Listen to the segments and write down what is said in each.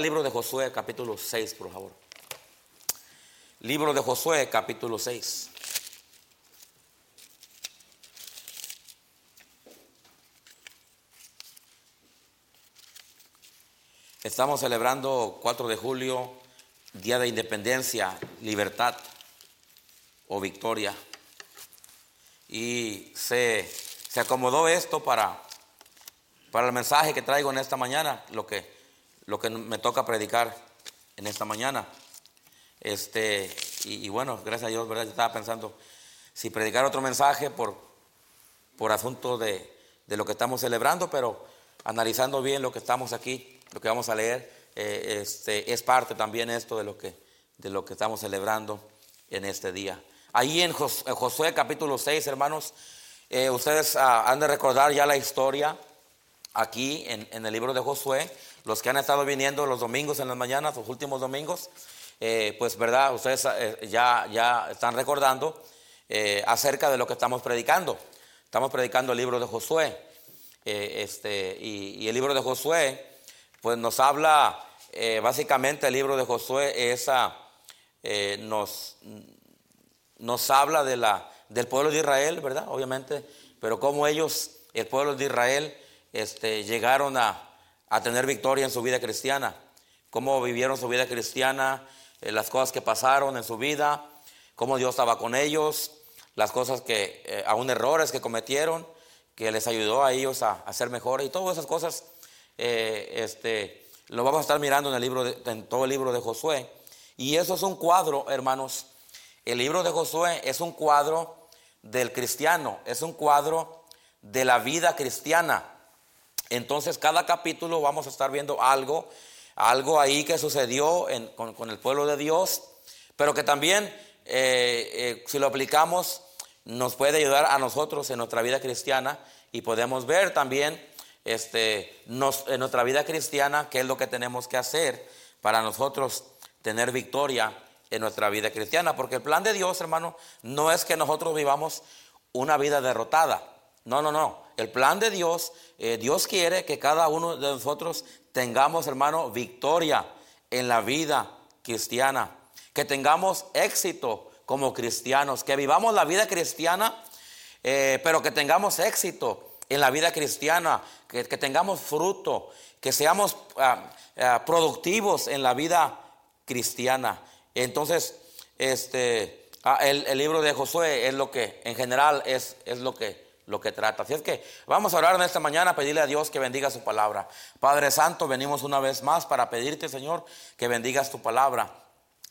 libro de Josué, capítulo 6, por favor. Libro de Josué, capítulo 6. Estamos celebrando 4 de julio, Día de Independencia, Libertad o Victoria. Y se, se acomodó esto para, para el mensaje que traigo en esta mañana, lo que, lo que me toca predicar en esta mañana. Este, y, bueno, gracias a Dios, ¿verdad? Yo estaba pensando si predicar otro mensaje por, por asunto de, de lo que estamos celebrando, pero analizando bien lo que estamos aquí lo que vamos a leer eh, este, es parte también esto de lo, que, de lo que estamos celebrando en este día. Ahí en Josué capítulo 6, hermanos, eh, ustedes ah, han de recordar ya la historia aquí en, el libro de Josué, los que han estado viniendo los domingos en las mañanas, los últimos domingos, eh, pues verdad, ustedes ya, ya están recordando acerca de lo que estamos predicando. Estamos predicando el libro de Josué. este, y, y, el libro de Josué pues nos habla, eh, básicamente el libro de Josué esa, eh, nos, nos habla de la, del pueblo de Israel, ¿verdad? Obviamente, pero cómo ellos, el pueblo de Israel, este, llegaron a, tener victoria en su vida cristiana, cómo vivieron su vida cristiana, eh, las cosas que pasaron en su vida, cómo Dios estaba con ellos, las cosas que, aún errores que cometieron, que les ayudó a ellos a, a ser mejores y todas esas cosas eh, este, lo vamos a estar mirando en, el libro en todo el libro de Josué. Y eso es un cuadro, hermanos. El libro de Josué es un cuadro del cristiano, es un cuadro de la vida cristiana. Entonces, cada capítulo vamos a estar viendo algo, algo ahí que sucedió con, el pueblo de Dios, pero que también, eh, eh, si lo aplicamos, nos puede ayudar a nosotros en nuestra vida cristiana y podemos ver también este, en nuestra vida cristiana, qué es lo que tenemos que hacer para nosotros tener victoria en nuestra vida cristiana. Porque el plan de Dios, hermano, no es que nosotros vivamos una vida derrotada. No, no, no. El plan de Dios, eh, Dios quiere que cada uno de nosotros tengamos, hermano, victoria en la vida cristiana. Que tengamos éxito como cristianos. Que vivamos la vida cristiana, eh, pero que tengamos éxito en la vida cristiana, que, tengamos fruto, que seamos ah, ah, productivos en la vida cristiana. Entonces, este, ah, el, libro de Josué es lo que, en general, es, es lo que lo que trata. Así es que vamos a orar en esta mañana, pedirle a Dios que bendiga su palabra. Padre Santo, venimos una vez más para pedirte, Señor, que bendigas tu palabra.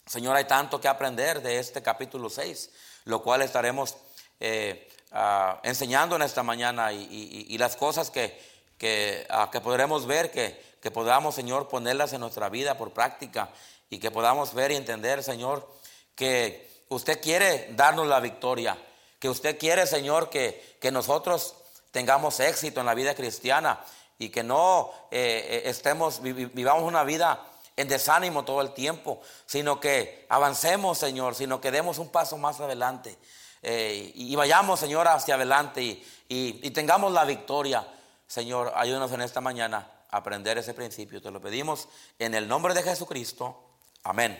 Señor, hay tanto que aprender de este capítulo 6, lo cual estaremos eh, Ah, enseñando en esta mañana y, las cosas que, que, ah, que podremos ver, que, que, podamos, Señor, ponerlas en nuestra vida por práctica y que podamos ver y entender, Señor, que usted quiere darnos la victoria, que usted quiere, Señor, que, que nosotros tengamos éxito en la vida cristiana y que no eh, eh, estemos, vivamos una vida en desánimo todo el tiempo, sino que avancemos, Señor, sino que demos un paso más adelante. Eh, y, vayamos, Señor, hacia adelante y, tengamos la victoria. Señor, ayúdanos en esta mañana a aprender ese principio. Te lo pedimos en el nombre de Jesucristo. Amén.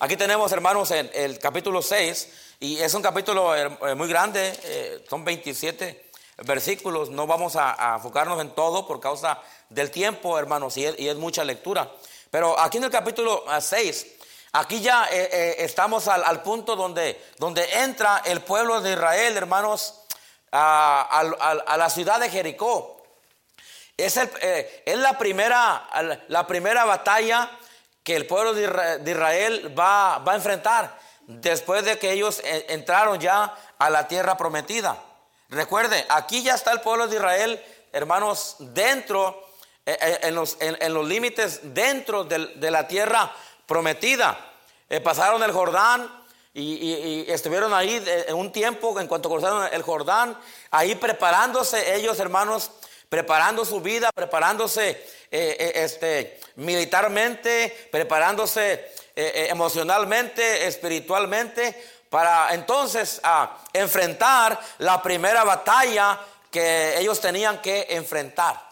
Aquí tenemos, hermanos, en el capítulo 6, y es un capítulo eh, muy grande, eh, son 27 versículos. No vamos a, enfocarnos en todo por causa del tiempo, hermanos, y es, mucha lectura. Pero aquí en el capítulo 6 Aquí ya eh, eh, estamos al, punto donde, donde entra el pueblo de Israel, hermanos, a, la ciudad de Jericó. Es, eh, es la, primera, la primera batalla que el pueblo de Israel va, va a enfrentar después de que ellos entraron ya a la tierra prometida. Recuerde, aquí ya está el pueblo de Israel, hermanos, dentro, en los, en, los límites dentro de la tierra prometida. Eh, pasaron el Jordán y, estuvieron ahí un tiempo, en cuanto cruzaron el Jordán, ahí preparándose ellos, hermanos, preparando su vida, preparándose eh, eh, este, militarmente, preparándose emocionalmente, espiritualmente, para entonces a enfrentar la primera batalla que ellos tenían que enfrentar.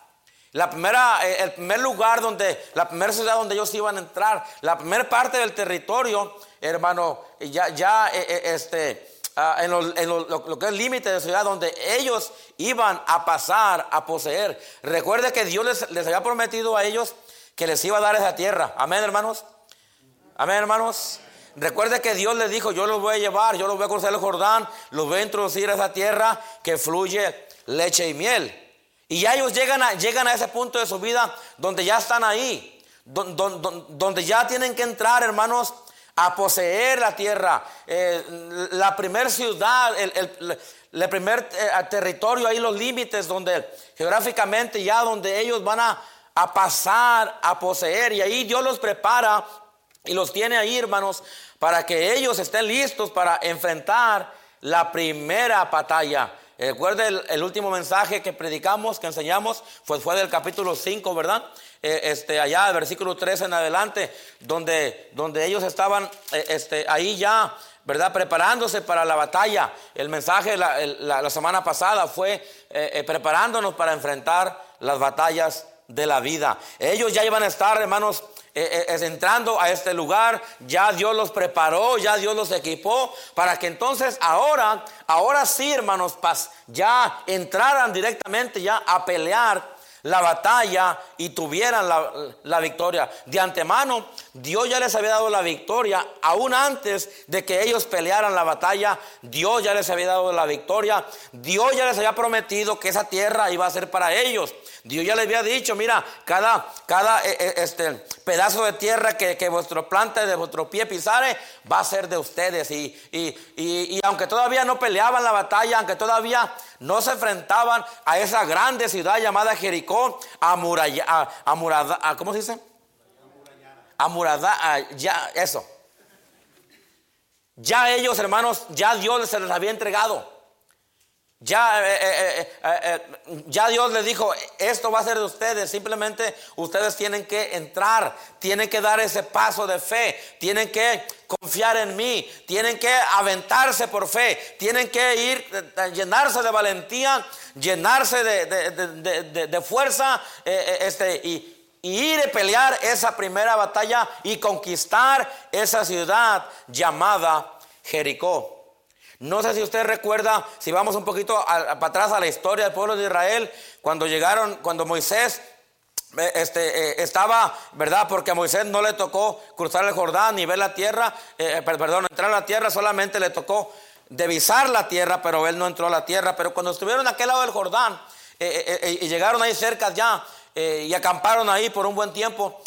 La primera, eh, el primer lugar donde, la primera ciudad donde ellos iban a entrar, la primera parte del territorio, hermano, ya, ya, eh, eh, este, ah, en, lo, que es el límite de ciudad donde ellos iban a pasar a poseer. Recuerde que Dios les, les había prometido a ellos que les iba a dar esa tierra. Amén, hermanos. Amén, hermanos. Recuerde que Dios les dijo, yo los voy a llevar, yo los voy a cruzar el Jordán, los voy a introducir a esa tierra que fluye leche y miel. Y ya ellos llegan a, llegan a ese punto de su vida donde ya están ahí, donde, ya tienen que entrar, hermanos, a poseer la tierra. Eh, la primer ciudad, el, primer eh, territorio, ahí los límites donde geográficamente ya donde ellos van a, a pasar a poseer. Y ahí Dios los prepara y los tiene ahí, hermanos, para que ellos estén listos para enfrentar la primera batalla. Recuerde el, último mensaje que predicamos, que enseñamos, fue, fue del capítulo 5, ¿verdad? Eh, este, allá, del versículo 3 en adelante, donde, donde ellos estaban eh, este, ahí ya, ¿verdad? Preparándose para la batalla. El mensaje la, semana pasada fue eh, preparándonos para enfrentar las batallas de la vida. Ellos ya iban a estar, hermanos, eh, eh, entrando a este lugar, ya Dios los preparó, ya Dios los equipó, para que entonces ahora, ahora sí, hermanos, ya entraran directamente ya a pelear la batalla y tuvieran la, victoria. De antemano, Dios ya les había dado la victoria, aún antes de que ellos pelearan la batalla, Dios ya les había dado la victoria, Dios ya les había prometido que esa tierra iba a ser para ellos. Dios ya les había dicho, mira, cada, cada eh, eh, este, pedazo de tierra que, que vuestro planta de vuestro pie pisare va a ser de ustedes. Y, y, aunque todavía no peleaban la batalla, aunque todavía no se enfrentaban a esa grande ciudad llamada Jericó, amurallada, a, ¿cómo se dice? Amurada, ya, eso. Ya ellos, hermanos, ya Dios se les había entregado. Ya, eh, eh, eh, ya Dios les dijo, esto va a ser de ustedes, simplemente ustedes tienen que entrar, tienen que dar ese paso de fe, tienen que confiar en mí, tienen que aventarse por fe, tienen que ir, llenarse de valentía, llenarse de, fuerza este, y, y ir a pelear esa primera batalla y conquistar esa ciudad llamada Jericó. No sé si usted recuerda, si vamos un poquito para atrás a la historia del pueblo de Israel, cuando llegaron, cuando Moisés eh, este, eh, estaba, ¿verdad? Porque a Moisés no le tocó cruzar el Jordán ni ver la tierra, eh, perdón, entrar a la tierra, solamente le tocó divisar la tierra, pero él no entró a la tierra. Pero cuando estuvieron a aquel lado del Jordán y llegaron ahí cerca ya y acamparon ahí por un buen tiempo,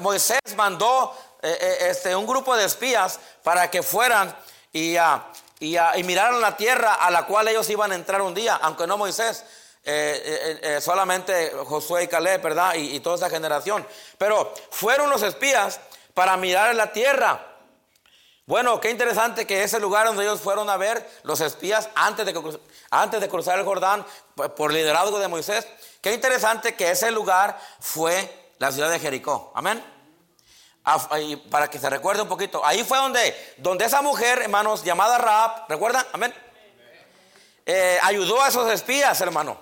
Moisés mandó este, un grupo de espías para que fueran y, a y, miraron la tierra a la cual ellos iban a entrar un día, aunque no Moisés, eh, eh, eh, solamente Josué y Caleb, ¿verdad? Y, toda esa generación. Pero fueron los espías para mirar la tierra. Bueno, qué interesante que ese lugar donde ellos fueron a ver los espías antes de, antes de cruzar el Jordán por liderazgo de Moisés, qué interesante que ese lugar fue la ciudad de Jericó. Amén para que se recuerde un poquito. Ahí fue donde, donde esa mujer, hermanos, llamada Raab, ¿recuerdan? Amén. Eh, ayudó a esos espías, hermano.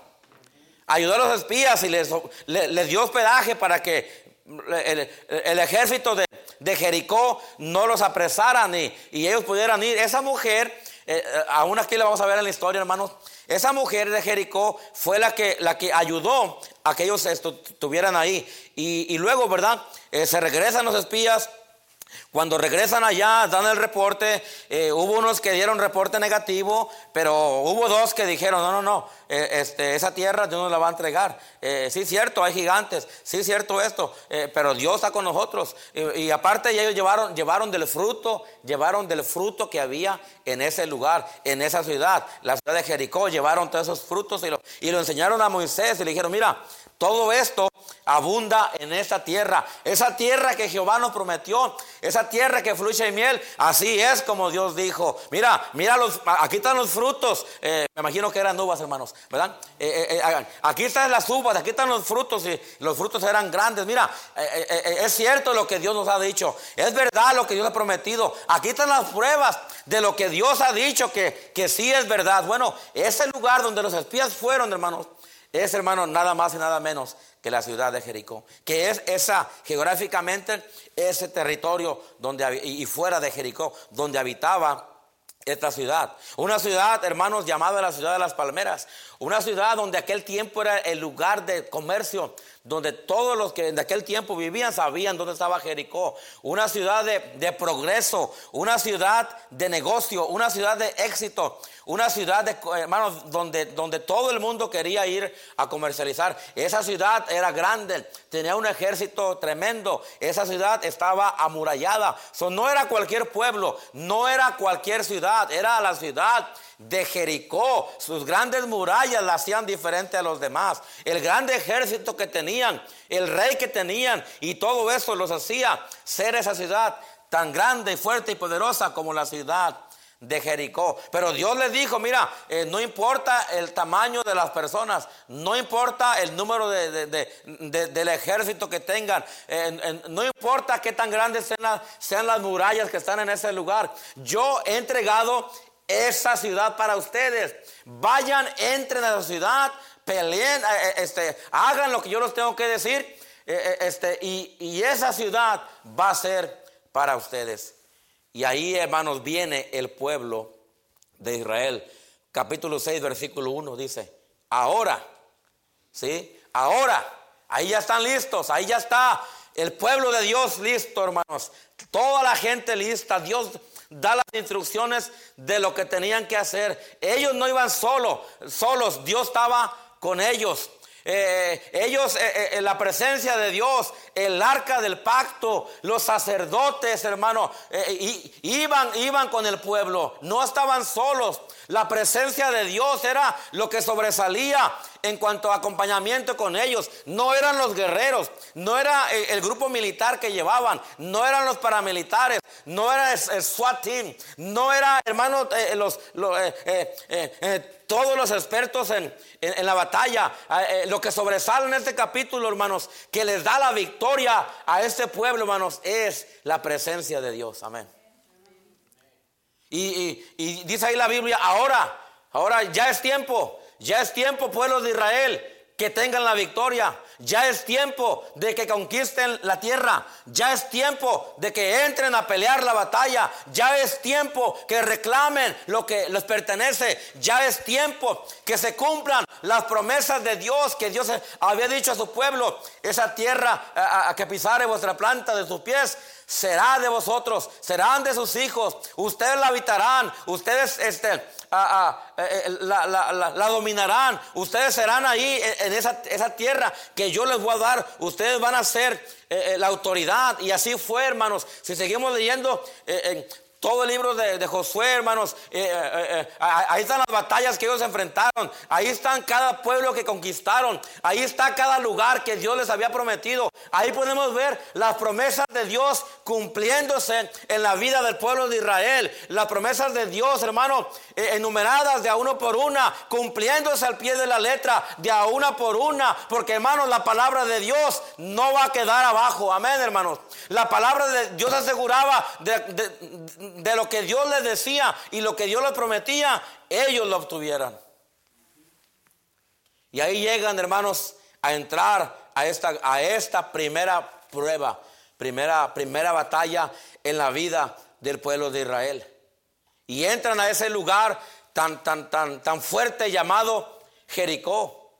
Ayudó a los espías y les, les, dio hospedaje para que el, ejército de, Jericó no los apresaran y, y, ellos pudieran ir. Esa mujer, eh, eh, aún aquí la vamos a ver en la historia, hermanos. Esa mujer de Jericó fue la que, la que ayudó a que ellos estuvieran ahí. Y, luego, ¿verdad? Eh, se regresan los espías. Cuando regresan allá, dan el reporte. Eh, hubo unos que dieron reporte negativo, pero hubo dos que dijeron: No, no, no, eh, este, esa tierra Dios nos la va a entregar. sí, cierto, hay gigantes. Sí, cierto esto, pero Dios está con nosotros. Y, aparte, ellos llevaron, llevaron del fruto, llevaron del fruto que había en ese lugar, en esa ciudad, la ciudad de Jericó. Llevaron todos esos frutos y lo, y lo enseñaron a Moisés y le dijeron: Mira, todo esto abunda en esa tierra. Esa tierra que Jehová nos prometió. Esa tierra que fluye en miel. Así es como Dios dijo. Mira, mira, los, aquí están los frutos. Eh, me imagino que eran uvas, hermanos. ¿Verdad? Eh, eh, aquí están las uvas, aquí están los frutos. Y los frutos eran grandes. Mira, es cierto lo que Dios nos ha dicho. Es verdad lo que Dios ha prometido. Aquí están las pruebas de lo que Dios ha dicho que, que sí es verdad. Bueno, ese lugar donde los espías fueron, hermanos es, hermano, nada más y nada menos que la ciudad de Jericó, que es esa geográficamente ese territorio donde y fuera de Jericó donde habitaba esta ciudad. Una ciudad, hermanos, llamada la ciudad de las palmeras. Una ciudad donde aquel tiempo era el lugar de comercio, donde todos los que en aquel tiempo vivían sabían dónde estaba Jericó. Una ciudad de, progreso, una ciudad de negocio, una ciudad de éxito, una ciudad, de, hermanos, donde, donde todo el mundo quería ir a comercializar. Esa ciudad era grande, tenía un ejército tremendo. Esa ciudad estaba amurallada. no era cualquier pueblo, no era cualquier ciudad, era la ciudad de Jericó. Sus grandes murallas la hacían diferente a los demás. El grande ejército que tenían, el rey que tenían y todo eso los hacía ser esa ciudad tan grande, fuerte y poderosa como la ciudad de Jericó. Pero Dios le dijo, mira, eh, no importa el tamaño de las personas, no importa el número de, del ejército que tengan, no importa qué tan grandes sean, sean las murallas que están en ese lugar. Yo he entregado esa ciudad para ustedes. Vayan, entren a la ciudad, peleen, eh, este, hagan lo que yo les tengo que decir. este, y, y esa ciudad va a ser para ustedes. Y ahí, hermanos, viene el pueblo de Israel. Capítulo 6, versículo 1 dice, ahora, ¿sí? Ahora, ahí ya están listos, ahí ya está el pueblo de Dios listo, hermanos. Toda la gente lista, Dios da las instrucciones de lo que tenían que hacer. Ellos no iban solos, solos, Dios estaba con ellos. Eh, ellos, eh, eh, la presencia de Dios, el arca del pacto, los sacerdotes, hermano, iban, iban con el pueblo, no estaban solos. La presencia de Dios era lo que sobresalía en cuanto a acompañamiento con ellos. No eran los guerreros, no era el, grupo militar que llevaban, no eran los paramilitares, no era el, SWAT team, no era, hermano, los, todos los expertos en, la batalla. Eh, lo que sobresale en este capítulo, hermanos, que les da la victoria a este pueblo, hermanos, es la presencia de Dios. Amén. Y, y dice ahí la Biblia, ahora, ahora ya es tiempo, ya es tiempo, pueblo de Israel que tengan la victoria. Ya es tiempo de que conquisten la tierra. Ya es tiempo de que entren a pelear la batalla. Ya es tiempo que reclamen lo que les pertenece. Ya es tiempo que se cumplan las promesas de Dios que Dios había dicho a su pueblo. Esa tierra a, que pisare vuestra planta de sus pies será de vosotros, serán de sus hijos. Ustedes la habitarán. Ustedes este, a, eh, eh, la, la, dominarán. Ustedes serán ahí en esa, esa, tierra que yo les voy a dar. Ustedes van a ser eh, la autoridad. Y así fue, hermanos. Si seguimos leyendo en todo el libro de, Josué, hermanos, eh, eh, eh, ahí están las batallas que ellos enfrentaron, ahí están cada pueblo que conquistaron, ahí está cada lugar que Dios les había prometido. Ahí podemos ver las promesas de Dios cumpliéndose en la vida del pueblo de Israel. Las promesas de Dios, hermano, enumeradas de a uno por una, cumpliéndose al pie de la letra, de a una por una, porque hermanos, la palabra de Dios no va a quedar abajo. Amén, hermanos. La palabra de Dios aseguraba de de lo que Dios les decía y lo que Dios les prometía, ellos lo obtuvieran. Y ahí llegan, hermanos, a entrar a esta, a esta primera prueba, primera, primera batalla en la vida del pueblo de Israel. Y entran a ese lugar tan, tan, tan, tan fuerte llamado Jericó.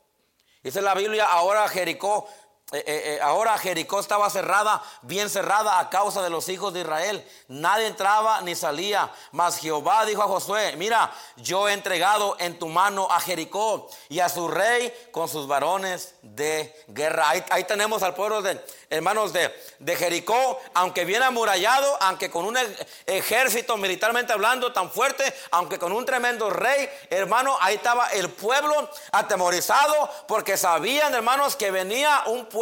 Dice la Biblia, ahora Jericó eh, eh, eh, ahora Jericó estaba cerrada, bien cerrada a causa de los hijos de Israel. Nadie entraba ni salía. Mas Jehová dijo a Josué, mira, yo he entregado en tu mano a Jericó y a su rey con sus varones de guerra. Ahí, tenemos al pueblo de hermanos de, de, Jericó, aunque bien amurallado, aunque con un ejército militarmente hablando tan fuerte, aunque con un tremendo rey, hermano, ahí estaba el pueblo atemorizado porque sabían, hermanos, que venía un pueblo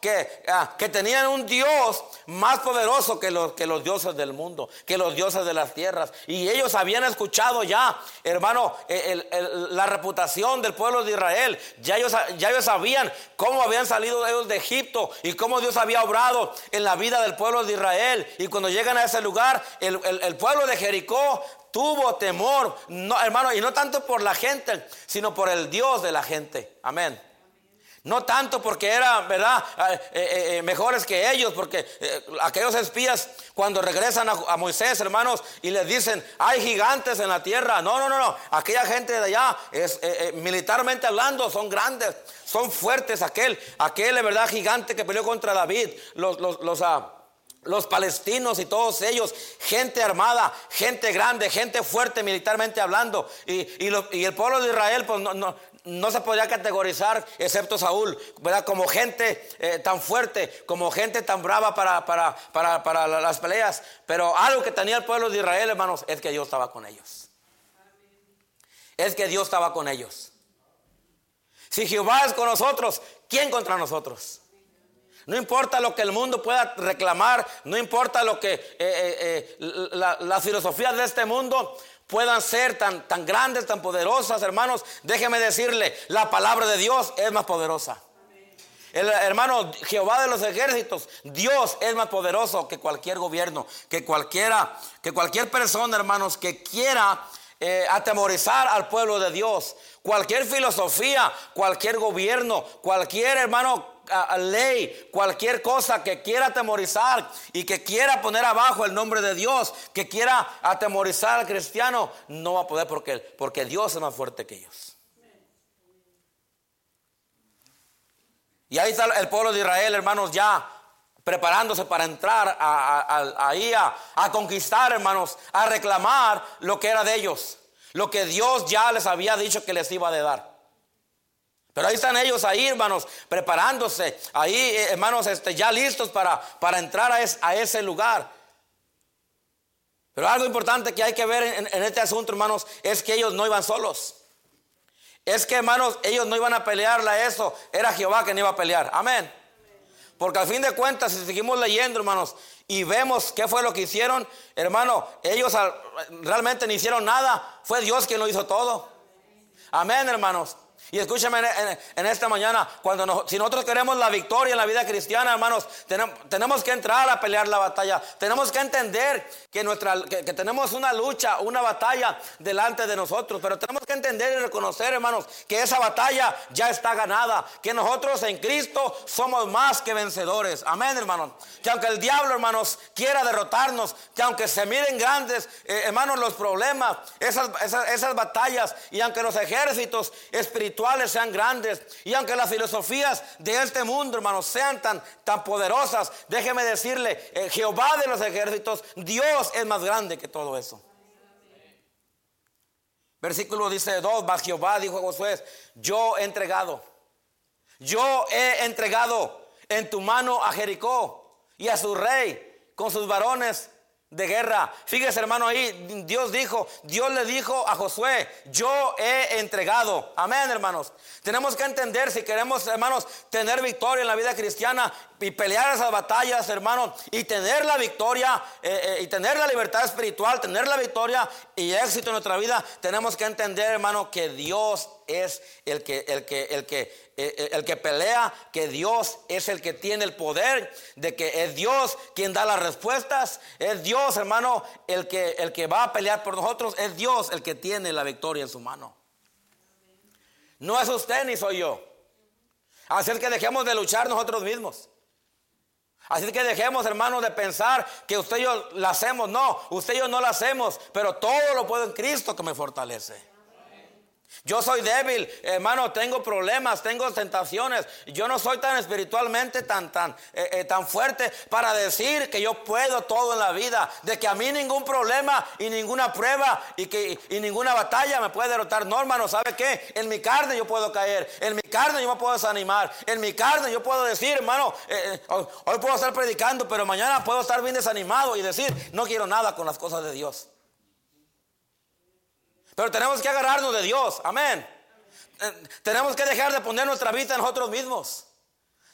que, ah, que tenían un Dios más poderoso que los, que los dioses del mundo, que los dioses de las tierras. Y ellos habían escuchado ya, hermano, la reputación del pueblo de Israel. Ya ellos, ya ellos sabían cómo habían salido ellos de Egipto y cómo Dios había obrado en la vida del pueblo de Israel. Y cuando llegan a ese lugar, el, el pueblo de Jericó tuvo temor, no, hermano, y no tanto por la gente, sino por el Dios de la gente. Amén. No tanto porque eran, ¿verdad?, ah, eh, eh, eh, mejores que ellos, porque aquellos espías cuando regresan a, Moisés, hermanos, y les dicen, hay gigantes en la tierra. No, no, no, no. Aquella gente de allá, es, militarmente hablando, son grandes, son fuertes. Aquel, aquel, verdad, gigante que peleó contra David, los, los, los, ah, los palestinos y todos ellos, gente armada, gente grande, gente fuerte militarmente hablando. Y, y, el pueblo de Israel, pues no, no, no se podía categorizar, excepto Saúl, ¿verdad? Como gente eh, tan fuerte, como gente tan brava para, para, para, para, las peleas. Pero algo que tenía el pueblo de Israel, hermanos, es que Dios estaba con ellos. Es que Dios estaba con ellos. Si Jehová es con nosotros, ¿quién contra nosotros? No importa lo que el mundo pueda reclamar, no importa lo que eh, eh, la, las filosofías de este mundo puedan ser tan, tan grandes, tan poderosas, hermanos, déjeme decirle, la palabra de Dios es más poderosa. El hermano Jehová de los ejércitos, Dios es más poderoso que cualquier gobierno, que cualquiera, que cualquier persona, hermanos, que quiera eh, atemorizar al pueblo de Dios. Cualquier filosofía, cualquier gobierno, cualquier hermano ley, cualquier cosa que quiera atemorizar y que quiera poner abajo el nombre de Dios, que quiera atemorizar al cristiano, no va a poder porque, porque Dios es más fuerte que ellos. Y ahí está el pueblo de Israel, hermanos, ya preparándose para entrar ahí a conquistar, hermanos, a reclamar lo que era de ellos, lo que Dios ya les había dicho que les iba a dar. Pero ahí están ellos ahí, hermanos, preparándose, ahí, eh, hermanos, este, ya listos para, para entrar a, ese lugar. Pero algo importante que hay que ver en, este asunto, hermanos, es que ellos no iban solos. Es que, hermanos, ellos no iban a pelearla eso. Era Jehová que no iba a pelear. Amén. Porque al fin de cuentas, si seguimos leyendo, hermanos, y vemos qué fue lo que hicieron, hermano, ellos realmente no hicieron nada. Fue Dios quien lo hizo todo. Amén, hermanos. Y escúchame en, esta mañana, cuando si nosotros queremos la victoria en la vida cristiana, hermanos, tenemos, que entrar a pelear la batalla. Tenemos que entender que, tenemos una lucha, una batalla delante de nosotros. Pero tenemos que entender y reconocer, hermanos, que esa batalla ya está ganada. Que nosotros en Cristo somos más que vencedores. Amén, hermanos. Que aunque el diablo, hermanos, quiera derrotarnos, que aunque se miren grandes, eh, hermanos, los problemas, esas batallas, y aunque los ejércitos espirituales, sean grandes. Y aunque las filosofías de este mundo, hermanos, sean tan, tan poderosas, déjeme decirle, eh, Jehová de los ejércitos, Dios es más grande que todo eso. Versículo dice 2, más Jehová dijo a Josué, yo he entregado, yo he entregado en tu mano a Jericó y a su rey con sus varones de guerra. Fíjese, hermano, ahí Dios dijo, Dios le dijo a Josué, yo he entregado. Amén, hermanos. Tenemos que entender si queremos, hermanos, tener victoria en la vida cristiana y pelear esas batallas, hermanos, y tener la victoria eh, eh, y tener la libertad espiritual, tener la victoria y éxito en nuestra vida, tenemos que entender, hermano, que Dios es el que, el que, el que, el que pelea, que Dios es el que tiene el poder, de que es Dios quien da las respuestas, es Dios, hermano, el que, el que va a pelear por nosotros, es Dios el que tiene la victoria en su mano. No es usted ni soy yo. Así que dejemos de luchar nosotros mismos. Así que dejemos, hermanos, de pensar que usted y yo la hacemos. No, usted y yo no la hacemos, pero todo lo puedo en Cristo que me fortalece. Yo soy débil, hermano, tengo problemas, tengo tentaciones. Yo no soy tan espiritualmente tan, tan, eh, eh, tan fuerte para decir que yo puedo todo en la vida, de que a mí ningún problema y ninguna prueba y que y ninguna batalla me puede derrotar. No, hermano, ¿sabe qué? En mi carne yo puedo caer, en mi carne yo me puedo desanimar, en mi carne yo puedo decir, hermano, eh, hoy puedo estar predicando, pero mañana puedo estar bien desanimado y decir, no quiero nada con las cosas de Dios. Pero tenemos que agarrarnos de Dios. Amén. Eh, tenemos que dejar de poner nuestra vida en nosotros mismos.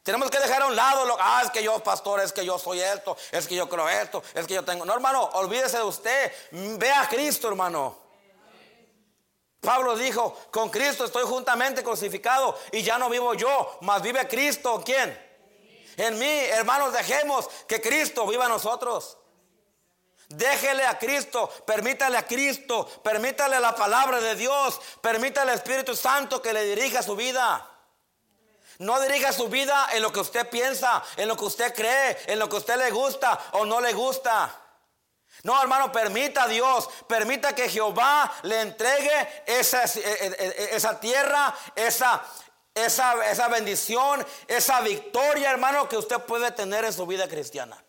Tenemos que dejar a un lado lo ah, es que yo pastor, es que yo soy esto, es que yo creo esto, es que yo tengo. No, hermano, olvídese de usted. Ve a Cristo, hermano. Pablo dijo, con Cristo estoy juntamente crucificado y ya no vivo yo, mas vive Cristo. ¿Quién? En mí, hermanos, dejemos que Cristo viva en nosotros. Déjele a Cristo, permítale a Cristo, permítale la palabra de Dios, permítale al Espíritu Santo que le dirija su vida. No dirija su vida en lo que usted piensa, en lo que usted cree, en lo que usted le gusta o no le gusta. No, hermano, permita a Dios, permita que Jehová le entregue esa, eh, eh, esa tierra, esa, esa, esa bendición, esa victoria, hermano, que usted puede tener en su vida cristiana.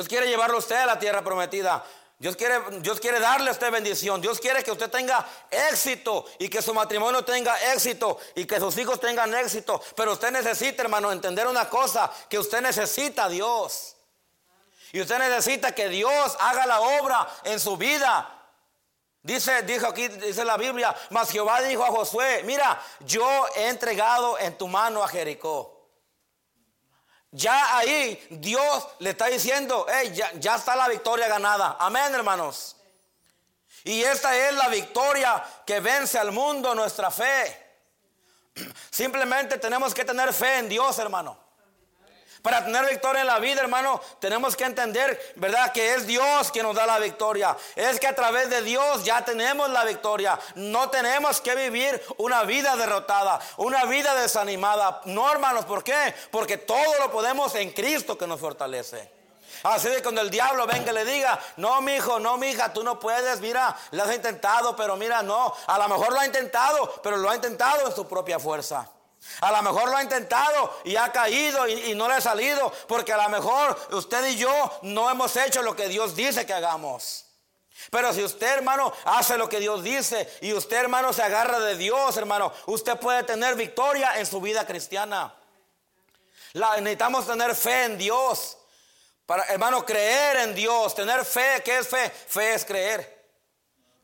Dios quiere llevarlo a usted a la tierra prometida. Dios quiere, Dios quiere darle usted bendición. Dios quiere que usted tenga éxito y que su matrimonio tenga éxito y que sus hijos tengan éxito. Pero usted necesita, hermano, entender una cosa, que usted necesita a Dios. Y usted necesita que Dios haga la obra en su vida. Dice, dijo aquí, dice la Biblia, mas Jehová dijo a Josué, mira, yo he entregado en tu mano a Jericó. Ya ahí Dios le está diciendo, hey, ya, ya está la victoria ganada. Amén, hermanos. Y esta es la victoria que vence al mundo, nuestra fe. Simplemente tenemos que tener fe en Dios, hermano. Para tener victoria en la vida, hermano, tenemos que entender, ¿verdad? Que es Dios quien nos da la victoria. Es que a través de Dios ya tenemos la victoria. No tenemos que vivir una vida derrotada, una vida desanimada. No, hermanos, ¿por qué? Porque todo lo podemos en Cristo que nos fortalece. Así que cuando el diablo venga y le diga, no, mi hijo, no, mi hija, tú no puedes, mira, lo has intentado, pero mira, no, a lo mejor lo ha intentado, pero lo ha intentado en su propia fuerza. A lo mejor lo ha intentado y ha caído y, no le ha salido porque a lo mejor usted y yo no hemos hecho lo que Dios dice que hagamos. Pero si usted, hermano, hace lo que Dios dice y usted, hermano, se agarra de Dios, hermano, usted puede tener victoria en su vida cristiana. necesitamos tener fe en Dios. Para, hermano, creer en Dios, tener fe. ¿Qué es fe? Fe es creer.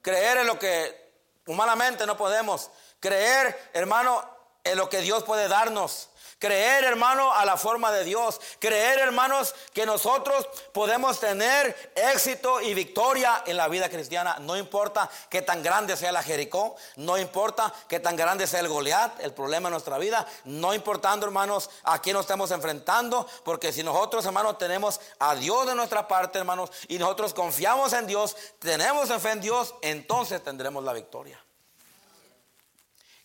Creer en lo que humanamente no podemos. Creer, hermano, en lo que Dios puede darnos. Creer, hermano, a la forma de Dios. Creer, hermanos, que nosotros podemos tener éxito y victoria en la vida cristiana. No importa que tan grande sea la Jericó, no importa que tan grande sea el Goliat, el problema en nuestra vida. No importando, hermanos, a quién nos estamos enfrentando, porque si nosotros, hermanos, tenemos a Dios de nuestra parte, hermanos, y nosotros confiamos en Dios, tenemos fe en Dios, entonces tendremos la victoria.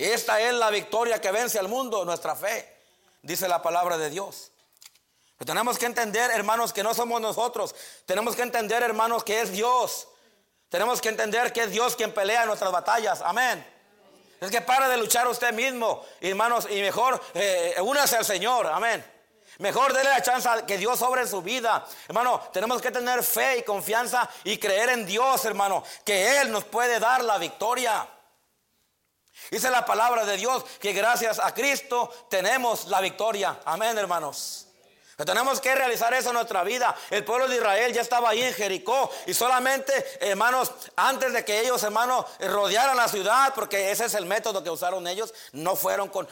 Esta es la victoria que vence al mundo, nuestra fe, dice la palabra de Dios. Pero tenemos que entender, hermanos, que no somos nosotros. Tenemos que entender, hermanos, que es Dios. Tenemos que entender que es Dios quien pelea nuestras batallas. Amén. Es que para de luchar usted mismo, hermanos, y mejor eh, únase al Señor. Amén. Mejor déle la chance que Dios sobre su vida. Hermano, tenemos que tener fe y confianza y creer en Dios, hermano, que Él nos puede dar la victoria. Dice la palabra de Dios que gracias a Cristo tenemos la victoria. Amén, hermanos. Tenemos que realizar eso en nuestra vida. El pueblo de Israel ya estaba ahí en Jericó y solamente, hermanos, antes de que ellos, hermanos, rodearan la ciudad, porque ese es el método que usaron ellos, no fueron con,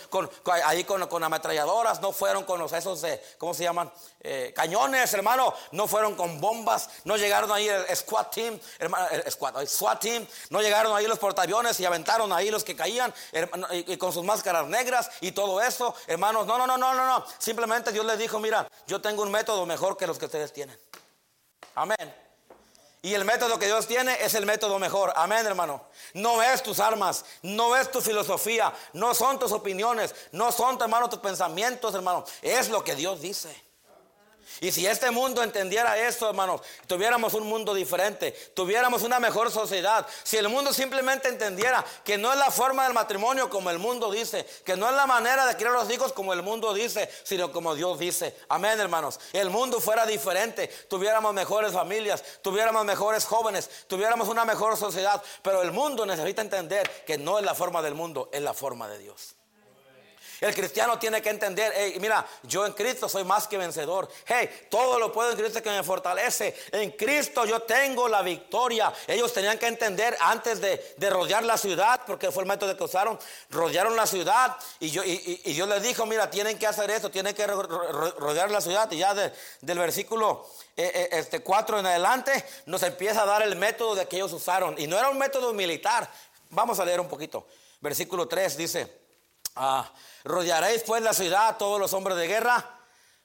ahí con, ametralladoras, no fueron con los esos, ¿cómo se llaman? Eh, cañones, hermano, no fueron con bombas, no llegaron ahí el SWAT team, hermano, el SWAT, team, no llegaron ahí los portaaviones y aventaron ahí los que caían y, y con sus máscaras negras y todo eso, hermanos, no, no, no, no, no, no, simplemente Dios les dijo, mira, yo tengo un método mejor que los que ustedes tienen. Amén. Y el método que Dios tiene es el método mejor. Amén, hermano. No es tus armas, no es tu filosofía, no son tus opiniones, no son, hermano, tus pensamientos, hermano. Es lo que Dios dice. Y si este mundo entendiera esto, hermanos, tuviéramos un mundo diferente, tuviéramos una mejor sociedad. Si el mundo simplemente entendiera que no es la forma del matrimonio como el mundo dice, que no es la manera de criar los hijos como el mundo dice, sino como Dios dice. Amén, hermanos. El mundo fuera diferente, tuviéramos mejores familias, tuviéramos mejores jóvenes, tuviéramos una mejor sociedad. Pero el mundo necesita entender que no es la forma del mundo, es la forma de Dios. El cristiano tiene que entender, mira, yo en Cristo soy más que vencedor. Hey, todo lo puedo en Cristo que me fortalece. En Cristo yo tengo la victoria. Ellos tenían que entender antes de, rodear la ciudad, porque fue el método que usaron, rodearon la ciudad y yo, y, les dijo, mira, tienen que hacer esto, tienen que rodear la ciudad. Y ya del versículo eh, eh, este 4 en adelante nos empieza a dar el método de que ellos usaron. Y no era un método militar. Vamos a leer un poquito. Versículo 3 dice, ah, Rodearéis pues la ciudad todos los hombres de guerra.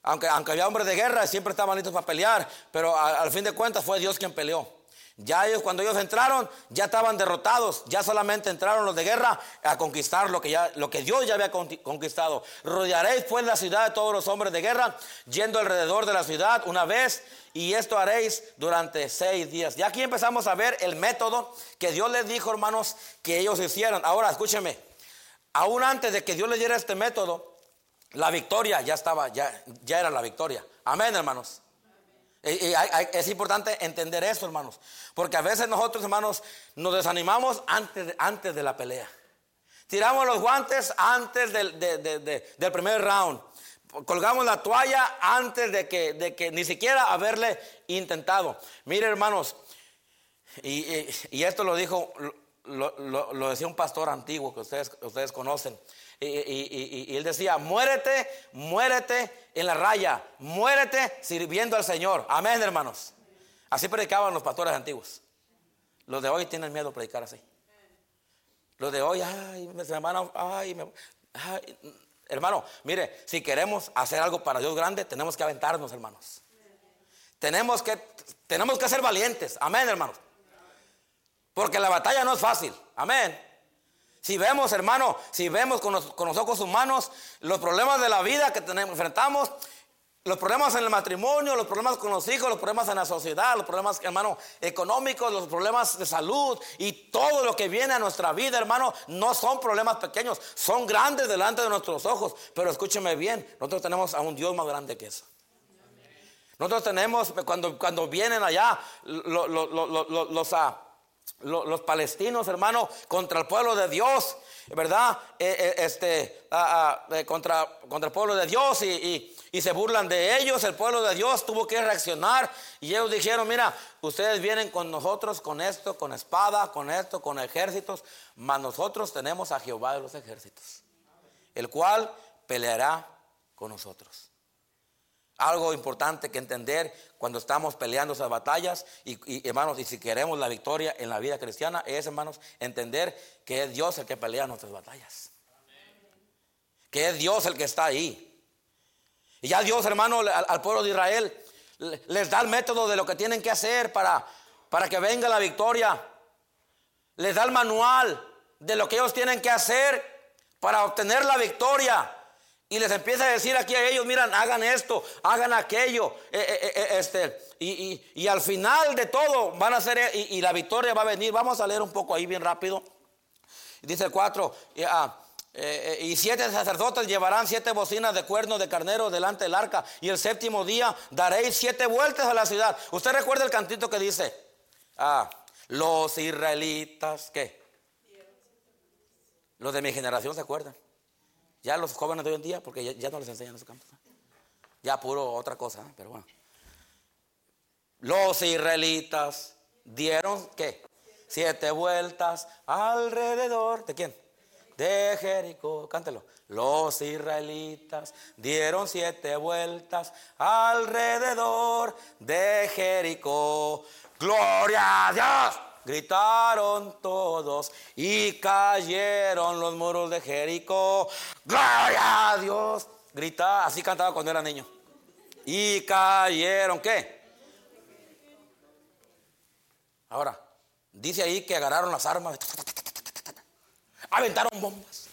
Aunque, aunque había hombres de guerra, siempre estaban listos para pelear, pero al fin de cuentas fue Dios quien peleó. Ya ellos cuando ellos entraron ya estaban derrotados, ya solamente entraron los de guerra a conquistar lo que, ya, lo que Dios ya había conquistado. Rodearéis pues la ciudad de todos los hombres de guerra, yendo alrededor de la ciudad una vez, y esto haréis durante seis días. Ya aquí empezamos a ver el método que Dios les dijo, hermanos, que ellos hicieran. Ahora, escúcheme, aún antes de que Dios les diera este método, la victoria ya estaba, ya, ya era la victoria. Amén, hermanos. es importante entender eso, hermanos. Porque a veces nosotros, hermanos, nos desanimamos antes de, antes de la pelea. Tiramos los guantes antes del, del primer round. Colgamos la toalla antes de que, de que ni siquiera haberle intentado. Mire, hermanos, y, esto lo dijo, lo, decía un pastor antiguo que ustedes, ustedes conocen. Y, él decía, muérete, muérete en la raya, muérete sirviendo al Señor. Amén, hermanos. Así predicaban los pastores antiguos. Los de hoy tienen miedo a predicar así. Los de hoy, ay, hermano, ay, hermano, mire, si queremos hacer algo para Dios grande, tenemos que aventarnos, hermanos. Tenemos que, tenemos que ser valientes. Amén, hermanos. Porque la batalla no es fácil. Amén. Si vemos, hermano, si vemos con los, ojos humanos los problemas de la vida que tenemos, enfrentamos, los problemas en el matrimonio, los problemas con los hijos, los problemas en la sociedad, los problemas, hermano, económicos, los problemas de salud y todo lo que viene a nuestra vida, hermano, no son problemas pequeños, son grandes delante de nuestros ojos. Pero escúcheme bien, nosotros tenemos a un Dios más grande que eso. Nosotros tenemos, cuando, cuando vienen allá los, ah, los, palestinos, hermano, contra el pueblo de Dios, ¿verdad? Eh, eh, este, ah, ah, contra, contra el pueblo de Dios y, se burlan de ellos. El pueblo de Dios tuvo que reaccionar y ellos dijeron, mira, ustedes vienen con nosotros con esto, con espada, con esto, con ejércitos, mas nosotros tenemos a Jehová de los ejércitos, el cual peleará con nosotros. Algo importante que entender cuando estamos peleando esas batallas y, hermanos, y si queremos la victoria en la vida cristiana es, hermanos, entender que es Dios el que pelea nuestras batallas. Que es Dios el que está ahí. Y ya Dios, hermano, al, pueblo de Israel les da el método de lo que tienen que hacer para, para que venga la victoria. Les da el manual de lo que ellos tienen que hacer para obtener la victoria. Y les empieza a decir aquí a ellos, miran, hagan esto, hagan aquello. Eh, eh, eh, este, y, al final de todo van a ser, y, la victoria va a venir. Vamos a leer un poco ahí bien rápido. Dice el 4, ah, y siete sacerdotes llevarán siete bocinas de cuerno de carnero delante del arca. Y el séptimo día daréis siete vueltas a la ciudad. Usted recuerda el cantito que dice, ah, los israelitas, ¿qué? Los de mi generación se acuerdan. Ya los jóvenes de hoy en día, porque ya, no les enseñan su campo. Ya puro otra cosa, ¿eh? pero bueno. Los israelitas dieron, ¿qué? Siete vueltas alrededor. ¿De quién? De Jericó. Cántelo. Los israelitas dieron siete vueltas alrededor de Jericó. Gloria a Dios gritaron todos y cayeron los muros de Jericó. Gloria a Dios. Gritaba, así cantaba cuando era niño. Y cayeron, ¿qué? Ahora, dice ahí que agarraron las armas, aventaron bombas.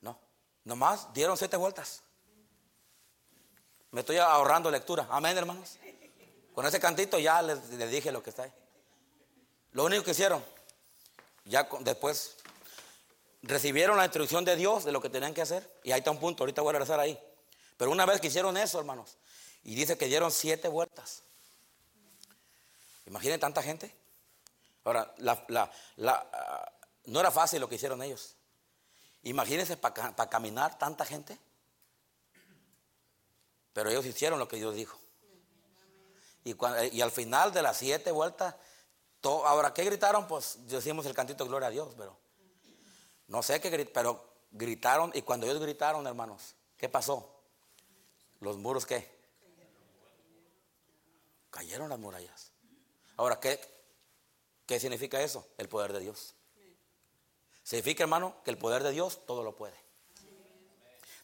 No, nomás dieron siete vueltas. Me estoy ahorrando lectura. Amén, hermanos. Con ese cantito ya les, dije lo que está ahí. Lo único que hicieron, ya después recibieron la instrucción de Dios de lo que tenían que hacer. Y ahí está un punto, ahorita voy a regresar ahí. Pero una vez que hicieron eso, hermanos, y dice que dieron siete vueltas. Imaginen tanta gente. Ahora, ah, no era fácil lo que hicieron ellos. Imagínense para caminar tanta gente. Pero ellos hicieron lo que Dios dijo. Y, al final de las siete vueltas, ahora, ¿qué gritaron? Pues decimos el cantito Gloria a Dios, pero no sé qué gritaron, pero gritaron. Y cuando ellos gritaron, hermanos, ¿qué pasó? Los muros, ¿qué? Cayeron las murallas. Ahora, ¿qué, ¿qué significa eso? El poder de Dios. Significa, hermano, que el poder de Dios todo lo puede.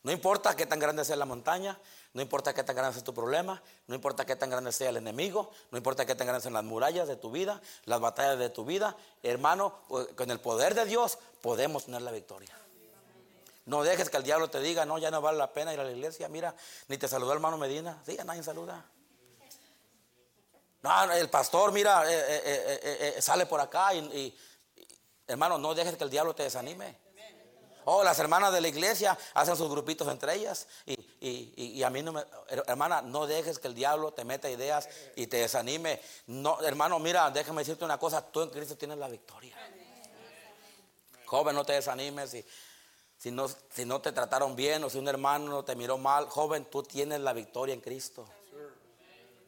No importa qué tan grande sea la montaña, no importa qué tan grande sea tu problema, no importa qué tan grande sea el enemigo, no importa qué tan grandes sean las murallas de tu vida, las batallas de tu vida, hermano, con el poder de Dios podemos tener la victoria. No dejes que el diablo te diga, no, ya no vale la pena ir a la iglesia. Mira, ni te saludó hermano Medina. Sí, a nadie saluda. No, el pastor, mira, eh, eh, eh, sale por acá y, hermano, no dejes que el diablo te desanime. Oh, las hermanas de la iglesia hacen sus grupitos entre ellas. Y, a mí no me. Hermana, no dejes que el diablo te meta ideas y te desanime. No, hermano, mira, déjame decirte una cosa: tú en Cristo tienes la victoria. Joven, no te desanimes. Y, si no, si no te trataron bien o si un hermano te miró mal, joven, tú tienes la victoria en Cristo.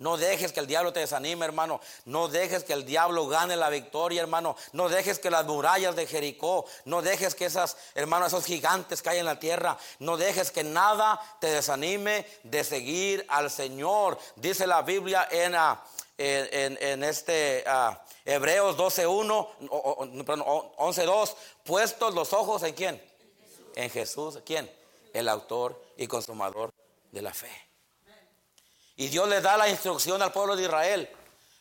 No dejes que el diablo te desanime, hermano. No dejes que el diablo gane la victoria, hermano. No dejes que las murallas de Jericó, no dejes que esas, hermano, esos gigantes caigan en la tierra. No dejes que nada te desanime de seguir al Señor. Dice la Biblia en, ah, este uh, Hebreos 12.1, 11.2, puestos los ojos en quién? En Jesús. ¿Quién? El autor y consumador de la fe. Y Dios le da la instrucción al pueblo de Israel.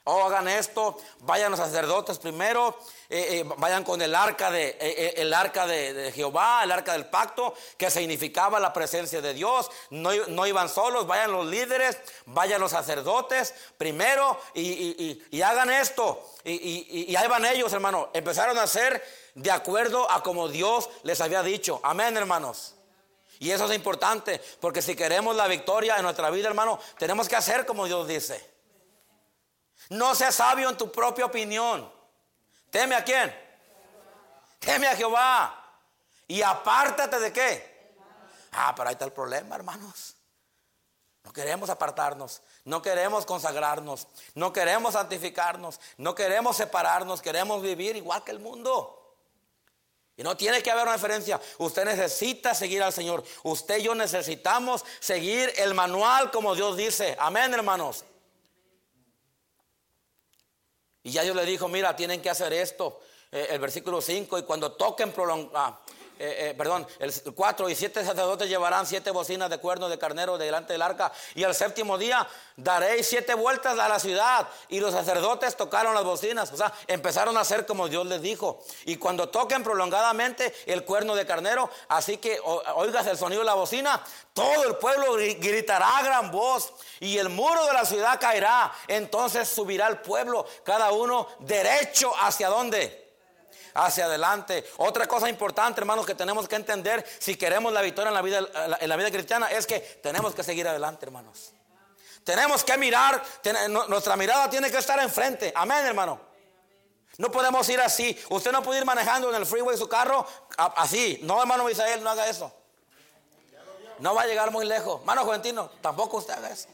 Oh, hagan esto, vayan los sacerdotes primero, eh, eh, vayan con el arca, de, eh, el arca de, Jehová, el arca del pacto, que significaba la presencia de Dios. No, no iban solos, vayan los líderes, vayan los sacerdotes primero y, hagan esto. Y, ahí van ellos, hermano. Empezaron a hacer de acuerdo a como Dios les había dicho. Amén, hermanos. Y eso es importante, porque si queremos la victoria en nuestra vida, hermano, tenemos que hacer como Dios dice. No seas sabio en tu propia opinión. Teme a quién? Teme a Jehová. Y apártate de qué? Ah, pero ahí está el problema, hermanos. No queremos apartarnos, no queremos consagrarnos, no queremos santificarnos, no queremos separarnos, queremos vivir igual que el mundo. Y no tiene que haber una diferencia. Usted necesita seguir al Señor. Usted y yo necesitamos seguir el manual como Dios dice. Amén, hermanos. Y ya Dios le dijo, mira, tienen que hacer esto. Eh, el versículo 5, y cuando toquen prolongar eh, eh, perdón, el 4 y siete sacerdotes llevarán siete bocinas de cuerno de carnero delante del arca. Y al séptimo día daréis siete vueltas a la ciudad. Y los sacerdotes tocaron las bocinas. O sea, empezaron a hacer como Dios les dijo. Y cuando toquen prolongadamente el cuerno de carnero, así que oigas el sonido de la bocina, todo el pueblo gritará a gran voz. Y el muro de la ciudad caerá. Entonces subirá el pueblo, cada uno derecho hacia dónde hacia adelante. Otra cosa importante, hermanos, que tenemos que entender si queremos la victoria en la vida, en la vida cristiana es que tenemos que seguir adelante, hermanos. Tenemos que mirar, nuestra mirada tiene que estar enfrente. Amén, hermano. No podemos ir así. Usted no puede ir manejando en el freeway su carro así. No, hermano Misael, no haga eso. No va a llegar muy lejos. Hermano Juventino, tampoco usted haga eso.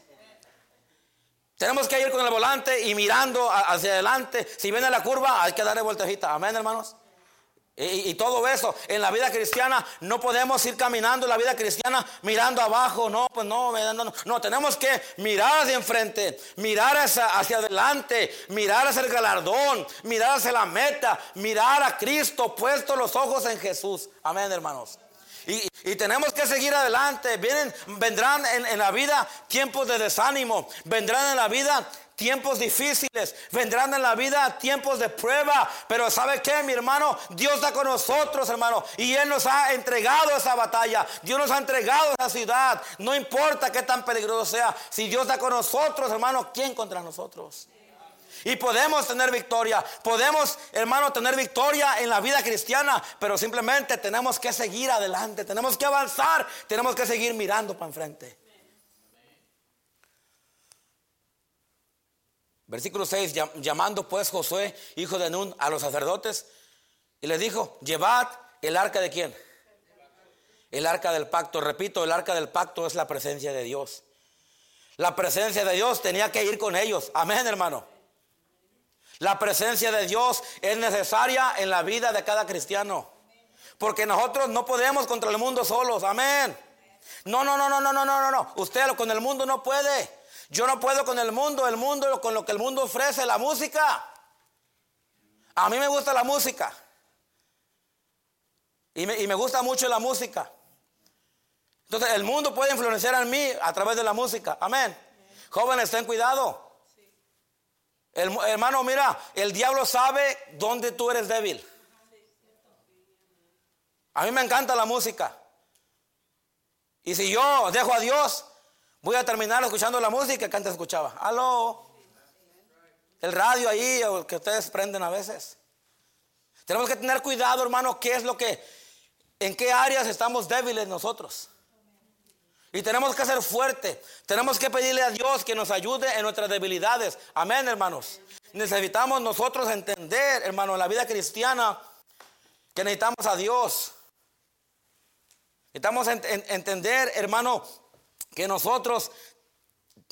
Tenemos que ir con el volante y mirando hacia adelante. Si viene la curva, hay que darle vueltecita. Amén, hermanos. Y, todo eso, en la vida cristiana, no podemos ir caminando en la vida cristiana mirando abajo, no, pues no, no, no, tenemos que mirar hacia enfrente, mirar hacia, hacia adelante, mirar hacia el galardón, mirar hacia la meta, mirar a Cristo, puesto los ojos en Jesús. Amén, hermanos. Y, tenemos que seguir adelante. Vienen, vendrán en, la vida tiempos de desánimo. Vendrán en la vida tiempos difíciles, vendrán en la vida tiempos de prueba, pero ¿sabe qué, mi hermano? Dios está con nosotros, hermano, y Él nos ha entregado esa batalla, Dios nos ha entregado esa ciudad, no importa qué tan peligroso sea, si Dios está con nosotros, hermano, ¿quién contra nosotros? Y podemos tener victoria. Podemos, hermano, tener victoria en la vida cristiana. Pero simplemente tenemos que seguir adelante. Tenemos que avanzar. Tenemos que seguir mirando para enfrente. Versículo 6. Llamando pues Josué, hijo de Nun, a los sacerdotes. Y les dijo, llevad el arca de quién. El arca del pacto. Repito, el arca del pacto es la presencia de Dios. La presencia de Dios tenía que ir con ellos. Amén, hermano. La presencia de Dios es necesaria en la vida de cada cristiano. Porque nosotros no podemos contra el mundo solos. Amén. No, no, no, no, no, no, no, no. Usted con el mundo no puede. Yo no puedo con el mundo. El mundo con lo que el mundo ofrece, la música. A mí me gusta la música. Y me, gusta mucho la música. Entonces el mundo puede influenciar en mí a través de la música. Amén. Jóvenes, ten cuidado. El, hermano, mira, el diablo sabe dónde tú eres débil. A mí me encanta la música. Y si yo dejo a Dios, voy a terminar escuchando la música que antes escuchaba. Aló. El radio ahí, o que ustedes prenden a veces. Tenemos que tener cuidado, hermano, qué es lo que, en qué áreas estamos débiles nosotros. Y tenemos que ser fuerte. Tenemos que pedirle a Dios que nos ayude en nuestras debilidades. Amén, hermanos. Necesitamos nosotros entender, hermano, en la vida cristiana, que necesitamos a Dios. Necesitamos entender, hermano, que nosotros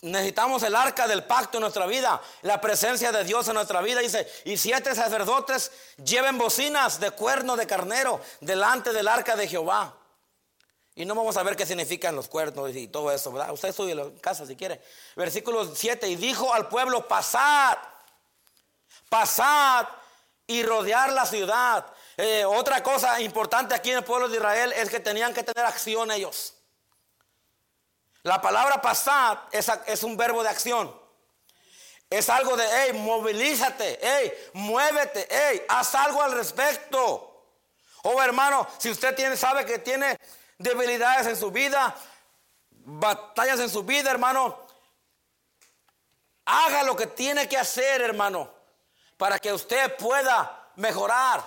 necesitamos el arca del pacto en nuestra vida, la presencia de Dios en nuestra vida. Dice, y siete sacerdotes lleven bocinas de cuerno de carnero delante del arca de Jehová. Y no vamos a ver qué significan los cuernos y todo eso, ¿verdad? Usted estudia en casa si quiere. Versículo 7, y dijo al pueblo, pasad, pasad y rodear la ciudad. Eh, otra cosa importante aquí en el pueblo de Israel es que tenían que tener acción ellos. La palabra pasad es, es un verbo de acción. Es algo de, hey, movilízate, hey, muévete, hey, haz algo al respecto. Oh hermano, si usted tiene, sabe que tiene debilidades en su vida, batallas en su vida, hermano, haga lo que tiene que hacer, hermano, para que usted pueda mejorar.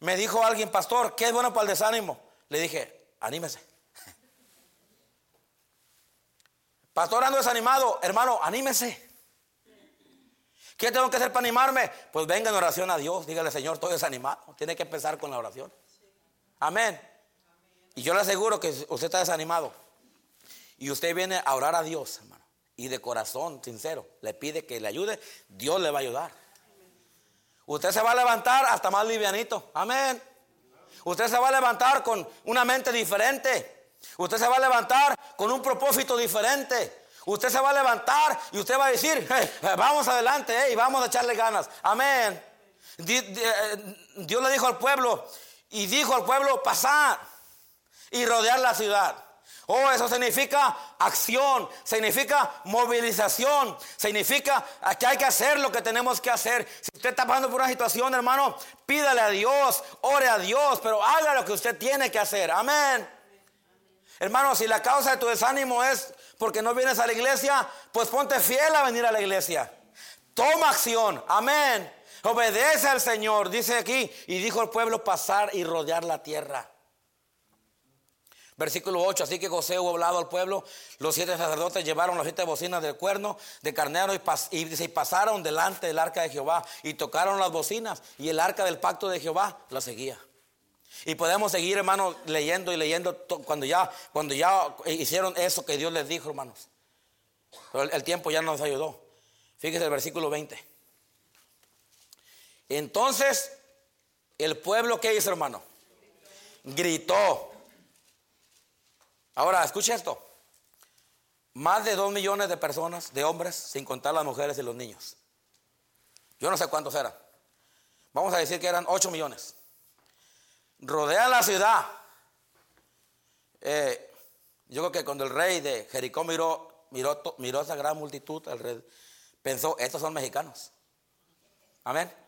Me dijo alguien, pastor, ¿qué es bueno para el desánimo? Le dije, anímese. Pastor, ando desanimado. Hermano, anímese. ¿Qué tengo que hacer para animarme? Pues venga en oración a Dios. Dígale, Señor, estoy desanimado. Tiene que empezar con la oración. Amén. Y yo le aseguro que usted está desanimado. Y usted viene a orar a Dios, hermano. Y de corazón, sincero, le pide que le ayude. Dios le va a ayudar. Usted se va a levantar hasta más livianito. Amén. Usted se va a levantar con una mente diferente. Usted se va a levantar con un propósito diferente. Usted se va a levantar y usted va a decir, vamos adelante y vamos a echarle ganas. Amén. Eh, Dios le dijo al pueblo, y dijo al pueblo, pasar y rodear la ciudad. Oh, eso significa acción, significa movilización, significa que hay que hacer lo que tenemos que hacer. Si usted está pasando por una situación, hermano, pídale a Dios, ore a Dios, pero haga lo que usted tiene que hacer. Amén. Hermano, si la causa de tu desánimo es porque no vienes a la iglesia, pues ponte fiel a venir a la iglesia. Toma acción. Amén. Obedece al Señor, dice aquí, y dijo el pueblo pasar y rodear la tierra. Versículo 8, así que José hubo hablado al pueblo, los siete sacerdotes llevaron las siete bocinas del cuerno de carnero y, pasaron delante del arca de Jehová y tocaron las bocinas y el arca del pacto de Jehová la seguía. Y podemos seguir, hermanos, leyendo y leyendo cuando ya, cuando ya hicieron eso que Dios les dijo, hermanos. Pero el, el tiempo ya nos ayudó. Fíjese el versículo 20. Entonces, el pueblo, ¿qué hizo, hermano? Gritó. Ahora, escuche esto. Más de dos millones de personas, de hombres, sin contar las mujeres y los niños. Yo no sé cuántos eran. Vamos a decir que eran ocho millones. Rodean la ciudad. Eh, yo creo que cuando el rey de Jericó miró, miró, miró esa gran multitud, el rey pensó, estos son mexicanos. Amén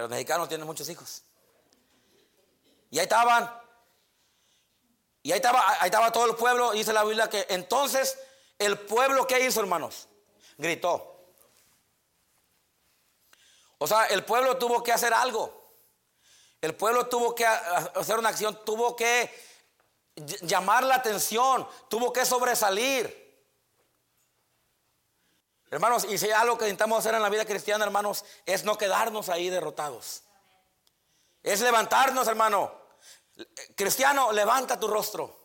los mexicanos tienen muchos hijos. Y ahí estaban, y ahí estaba, ahí estaba todo el pueblo, dice la Biblia que entonces el pueblo, ¿qué hizo, hermanos? Gritó. O sea, el pueblo tuvo que hacer algo. El pueblo tuvo que hacer una acción, tuvo que llamar la atención, tuvo que sobresalir. Hermanos, y si algo que intentamos hacer en la vida cristiana, hermanos, es no quedarnos ahí derrotados. Es levantarnos, hermano. Cristiano, levanta tu rostro.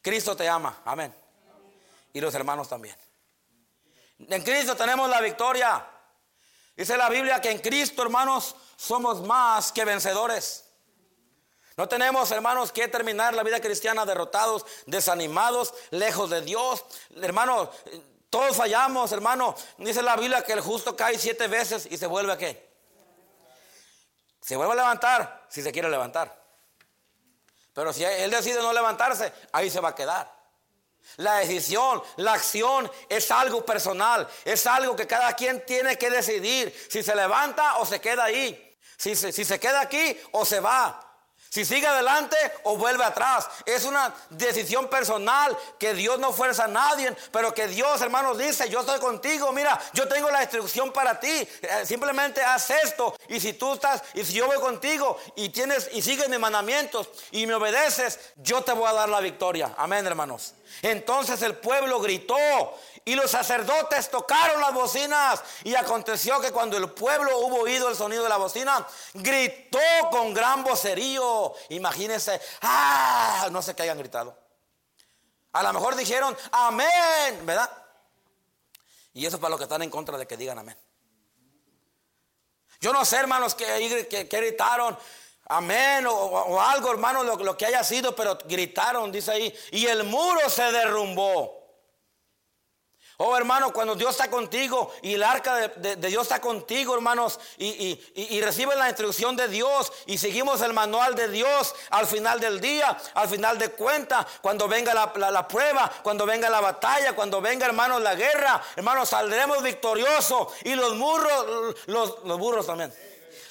Cristo te ama. Amén. Y los hermanos también. En Cristo tenemos la victoria. Dice la Biblia que en Cristo, hermanos, somos más que vencedores. No tenemos, hermanos, que terminar la vida cristiana derrotados, desanimados, lejos de Dios. Hermanos, todos fallamos, hermano. Dice la Biblia que el justo cae siete veces y se vuelve a qué? Se vuelve a levantar si se quiere levantar. Pero si él decide no levantarse, ahí se va a quedar. La decisión, la acción es algo personal, es algo que cada quien tiene que decidir si se levanta o se queda ahí, si se, si se queda aquí o se va. Si sigue adelante o vuelve atrás. Es una decisión personal que Dios no fuerza a nadie, pero que Dios, hermanos, dice, yo estoy contigo, mira, yo tengo la instrucción para ti. Eh, simplemente haz esto. Y si tú estás, y si yo voy contigo y tienes y sigues mis mandamientos y me obedeces, yo te voy a dar la victoria. Amén, hermanos. Entonces el pueblo gritó y los sacerdotes tocaron las bocinas. Y aconteció que cuando el pueblo hubo oído el sonido de la bocina, gritó con gran vocerío. Imagínense, ah, no sé qué hayan gritado. A lo mejor dijeron, amén, ¿verdad? Y eso es para los que están en contra de que digan amén. Yo no sé, hermanos, que, gritaron, amén, o, algo, hermanos, lo, lo que haya sido, pero gritaron, dice ahí, y el muro se derrumbó. Oh, hermano, cuando Dios está contigo y el arca de, Dios está contigo, hermanos, y, y, reciben la instrucción de Dios y seguimos el manual de Dios al final del día, al final de cuenta, cuando venga la, prueba, cuando venga la batalla, cuando venga, hermanos, la guerra, hermanos, saldremos victoriosos y los muros, los, los burros también.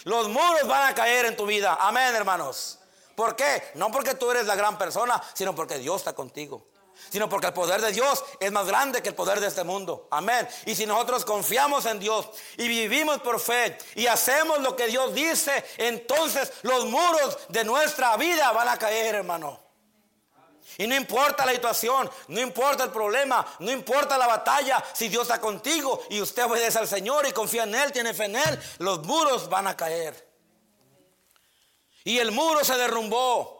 Los muros van a caer en tu vida. Amén, hermanos. ¿Por qué? No porque tú eres la gran persona, sino porque Dios está contigo sino porque el poder de Dios es más grande que el poder de este mundo. Amén. Y si nosotros confiamos en Dios y vivimos por fe y hacemos lo que Dios dice, entonces los muros de nuestra vida van a caer, hermano. Y no importa la situación, no importa el problema, no importa la batalla, si Dios está contigo y usted obedece al Señor y confía en Él, tiene fe en Él, los muros van a caer. Y el muro se derrumbó.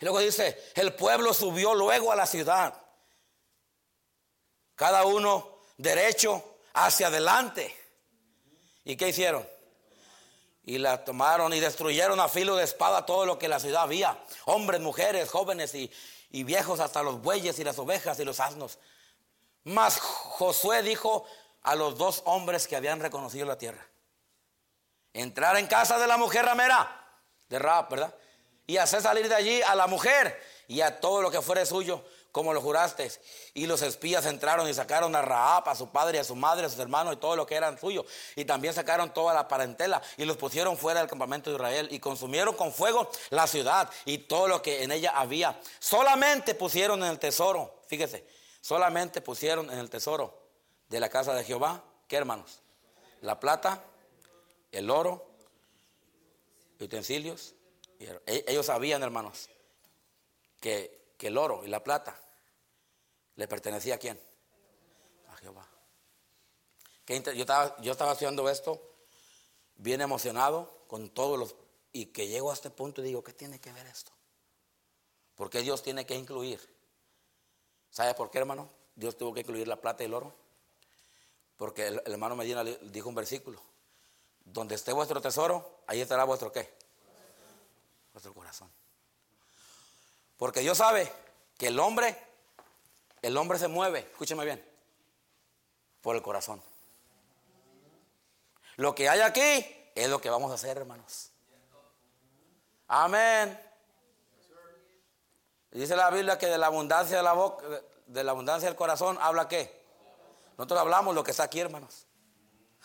Y luego dice, el pueblo subió luego a la ciudad. Cada uno derecho hacia adelante. ¿Y qué hicieron? Y la tomaron y destruyeron a filo de espada todo lo que en la ciudad había. Hombres, mujeres, jóvenes y, y viejos, hasta los bueyes y las ovejas y los asnos. Mas Josué dijo a los dos hombres que habían reconocido la tierra. Entrar en casa de la mujer ramera, de Raab, ¿verdad? Y hacer salir de allí a la mujer y a todo lo que fuere suyo, como lo juraste. Y los espías entraron y sacaron a Raab, a su padre a su madre, a sus hermanos y todo lo que eran suyo. Y también sacaron toda la parentela y los pusieron fuera del campamento de Israel y consumieron con fuego la ciudad y todo lo que en ella había. Solamente pusieron en el tesoro, fíjese, solamente pusieron en el tesoro de la casa de Jehová, ¿qué hermanos? La plata, el oro, utensilios ellos sabían, hermanos, que, el oro y la plata le pertenecía a quién? A Jehová. Yo estaba, yo estaba haciendo esto bien emocionado con todos los... Y que llego a este punto y digo, ¿qué tiene que ver esto? ¿Por qué Dios tiene que incluir? ¿Sabe por qué, hermano? Dios tuvo que incluir la plata y el oro. Porque el, el hermano Medina dijo un versículo. Donde esté vuestro tesoro, ahí estará vuestro qué? Nuestro corazón. Porque Dios sabe que el hombre, el hombre se mueve, escúcheme bien, por el corazón. Lo que hay aquí es lo que vamos a hacer, hermanos. Amén. Dice la Biblia que de la abundancia de la boca, de la abundancia del corazón, habla qué. Nosotros hablamos lo que está aquí, hermanos.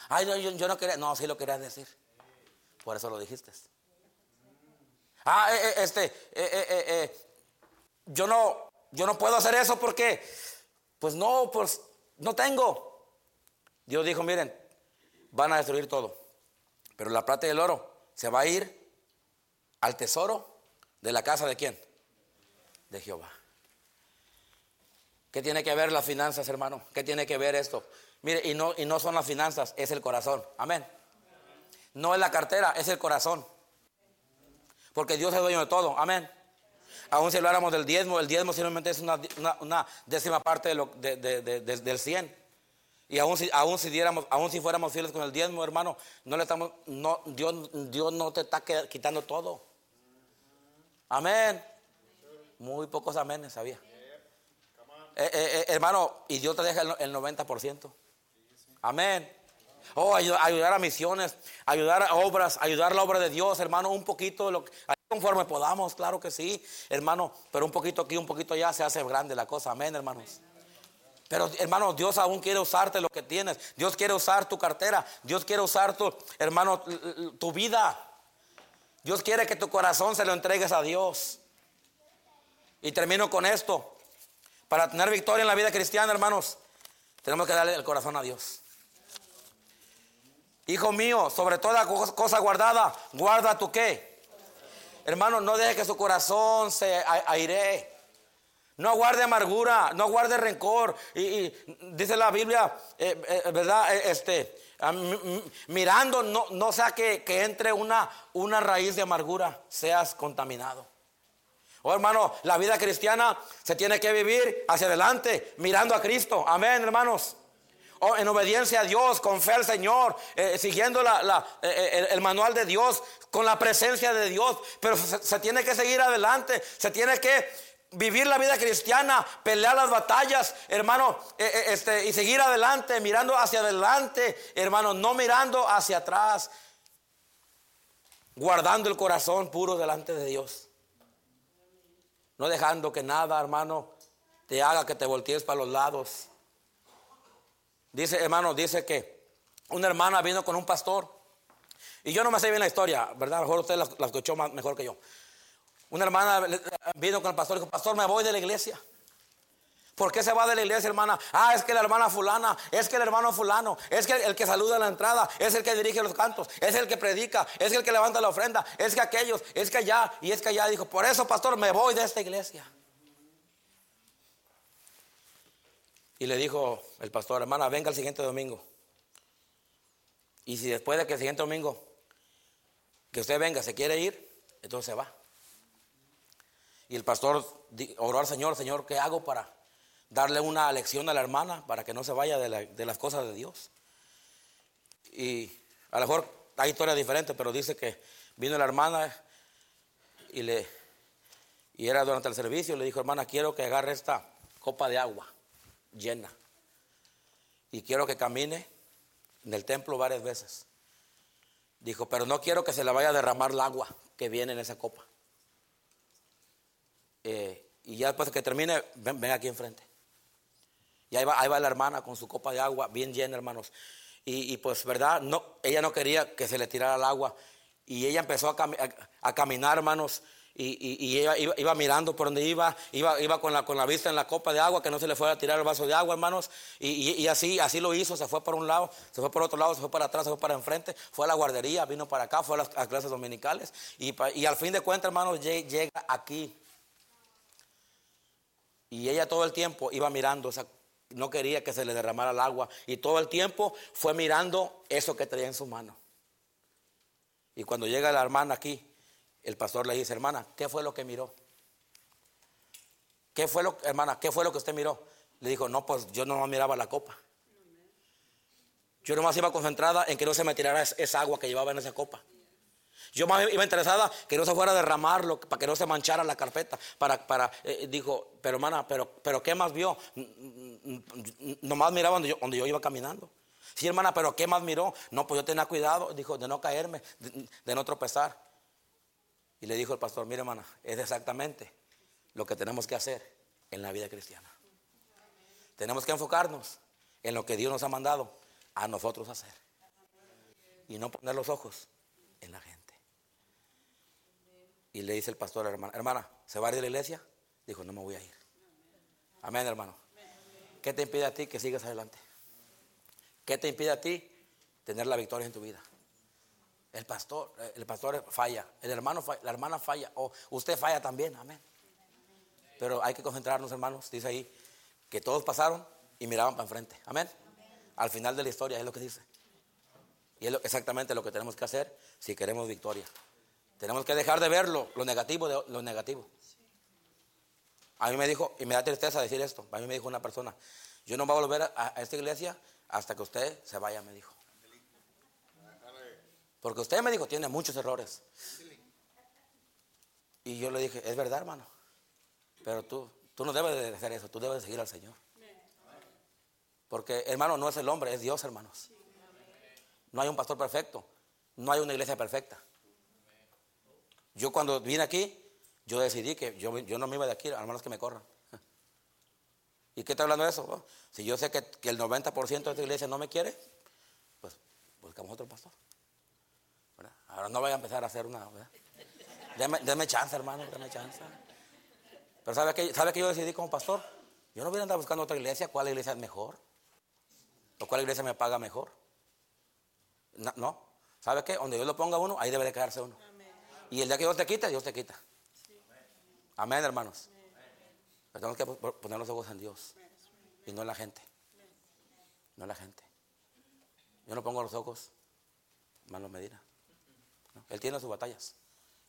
Ay, yo, yo no quería, no, sí lo querías decir. Por eso lo dijiste. Ah, eh, eh, este, eh, yo no, yo no puedo hacer eso porque, pues no, pues no tengo. Dios dijo, miren, van a destruir todo, pero la plata y el oro se va a ir al tesoro de la casa de quién? De Jehová. ¿Qué tiene que ver las finanzas, hermano? ¿Qué tiene que ver esto? Mire, y no, y no son las finanzas, es el corazón. Amén. No es la cartera, es el corazón. Porque Dios es dueño de todo. Amén. Aún si habláramos del diezmo, el diezmo simplemente es una, décima parte del 100. Y aún si, aún si diéramos, aún si fuéramos fieles con el diezmo, hermano, no le estamos, no, Dios, Dios no te está quitando todo. Amén. Muy pocos amenes, sabía. Eh, eh, eh, hermano, y Dios te deja el 90%. Amén. Oh, ayudar a misiones, ayudar a obras, ayudar a la obra de Dios, hermano, un poquito lo conforme podamos, claro que sí, hermano, pero un poquito aquí, un poquito allá se hace grande la cosa, amén, hermanos. Pero hermano, Dios aún quiere usarte lo que tienes. Dios quiere usar tu cartera. Dios quiere usar tu, hermano, tu vida. Dios quiere que tu corazón se lo entregues a Dios. Y termino con esto. Para tener victoria en la vida cristiana, hermanos, tenemos que darle el corazón a Dios. Hijo mío, sobre toda cosa guardada, guarda tu qué. Hermano, no deje que su corazón se aire. No guarde amargura, no guarde rencor. Y, dice la Biblia, eh, eh, ¿verdad? Eh, este, mirando, no, no sea que, entre una, una raíz de amargura, seas contaminado. Oh hermano, la vida cristiana se tiene que vivir hacia adelante, mirando a Cristo. Amén, hermanos. Oh, en obediencia a Dios, con fe al Señor, siguiendo la, el, manual de Dios, con la presencia de Dios. Pero se tiene que seguir adelante, se tiene que vivir la vida cristiana, pelear las batallas, hermano, eh, eh, este, y seguir adelante, mirando hacia adelante, hermano, no mirando hacia atrás, guardando el corazón puro delante de Dios. No dejando que nada, hermano, te haga que te voltees para los lados. Dice, hermano, dice que una hermana vino con un pastor. Y yo no me sé bien la historia, ¿verdad? mejor usted la, escuchó mejor que yo. Una hermana vino con el pastor y dijo, pastor, me voy de la iglesia. ¿Por qué se va de la iglesia, hermana? Ah, es que la hermana fulana, es que el hermano fulano, es que el que saluda en la entrada, es el que dirige los cantos, es el que predica, es el que levanta la ofrenda, es que aquellos, es que allá y es que allá. Dijo, por eso, pastor, me voy de esta iglesia. Y le dijo el pastor, hermana, venga el siguiente domingo. Y si después de que el siguiente domingo, que usted venga, se quiere ir, entonces se va. Y el pastor oró al Señor, Señor, ¿qué hago para darle una lección a la hermana para que no se vaya de, las cosas de Dios? Y a lo mejor hay historias diferentes, pero dice que vino la hermana y le y era durante el servicio, le dijo, hermana, quiero que agarre esta copa de agua llena. Y quiero que camine en el templo varias veces. Dijo, pero no quiero que se le vaya a derramar el agua que viene en esa copa. Eh, y ya después de que termine, ven, aquí enfrente. Y ahí va, ahí va, la hermana con su copa de agua bien llena, hermanos. Y, pues, ¿verdad? No, ella no quería que se le tirara el agua. Y ella empezó a, caminar, hermanos. Y, ella iba, mirando por donde iba, iba, iba con, la, con la vista en la copa de agua, que no se le fuera a tirar el vaso de agua, hermanos. Y, así, así lo hizo, se fue por un lado, se fue por otro lado, se fue para atrás, se fue para enfrente, fue a la guardería, vino para acá, fue a las, clases dominicales. Y, al fin de cuentas, hermanos, llega aquí. Y ella todo el tiempo iba mirando, no quería que se le derramara el agua. Y todo el tiempo fue mirando eso que traía en su mano. Y cuando llega la hermana aquí, el pastor le dice, hermana, ¿qué fue lo que miró? ¿Qué fue lo, hermana, qué fue lo que usted miró? Le dijo, no, pues yo no miraba la copa. Yo nomás iba concentrada en que no se me tirara esa agua que llevaba en esa copa. Yo más iba interesada que no se fuera a derramarlo, para que no se manchara la carpeta. Para, para, eh, dijo, pero hermana, pero, pero ¿qué más vio? Nomás miraba donde yo, donde yo iba caminando. Sí, hermana, pero ¿qué más miró? No, pues yo tenía cuidado, dijo, de no caerme, de, no tropezar. Y le dijo el pastor, mire hermana, es exactamente lo que tenemos que hacer en la vida cristiana. Tenemos que enfocarnos en lo que Dios nos ha mandado a nosotros hacer. Y no poner los ojos en la gente. Y le dice el pastor a la hermana, hermana, ¿se va a ir de la iglesia? Dijo, no me voy a ir. Amén, hermano. ¿Qué te impide a ti que sigas adelante? ¿Qué te impide a ti tener la victoria en tu vida? El pastor, el pastor falla, el hermano la hermana falla, o usted falla también, amén. Pero hay que concentrarnos, hermanos, dice ahí, que todos pasaron y miraban para enfrente, amén. Al final de la historia es lo que dice. Y es exactamente lo que tenemos que hacer si queremos victoria. Tenemos que dejar de verlo, lo negativo lo negativo. A mí me dijo, y me da tristeza decir esto, a mí me dijo una persona, yo no voy a volver a, esta iglesia hasta que usted se vaya, me dijo. Porque usted me dijo, tiene muchos errores. Y yo le dije, es verdad, hermano. Pero tú, tú no debes de hacer eso, tú debes de seguir al Señor. Porque, hermano, no es el hombre, es Dios, hermanos. No hay un pastor perfecto, no hay una iglesia perfecta. Yo cuando vine aquí, yo decidí que yo, yo no me iba de aquí, a menos que me corran. ¿Y qué está hablando de eso? si yo sé que, el 90% de esta iglesia no me quiere, pues buscamos otro pastor. Ahora no voy a empezar a hacer una. Deme, chance, hermano, deme chance. Pero ¿sabe qué, ¿sabe que yo decidí como pastor? Yo no voy a andar buscando otra iglesia. ¿Cuál iglesia es mejor? ¿O cuál iglesia me paga mejor? No. ¿Sabe qué? Donde Dios lo ponga uno, ahí debe de quedarse uno. Y el día que Dios te quita, Dios te quita. Amén, hermanos. Pero tenemos que poner los ojos en Dios y no en la gente. No en la gente. Yo no pongo los ojos, hermano Medina. Él tiene sus batallas.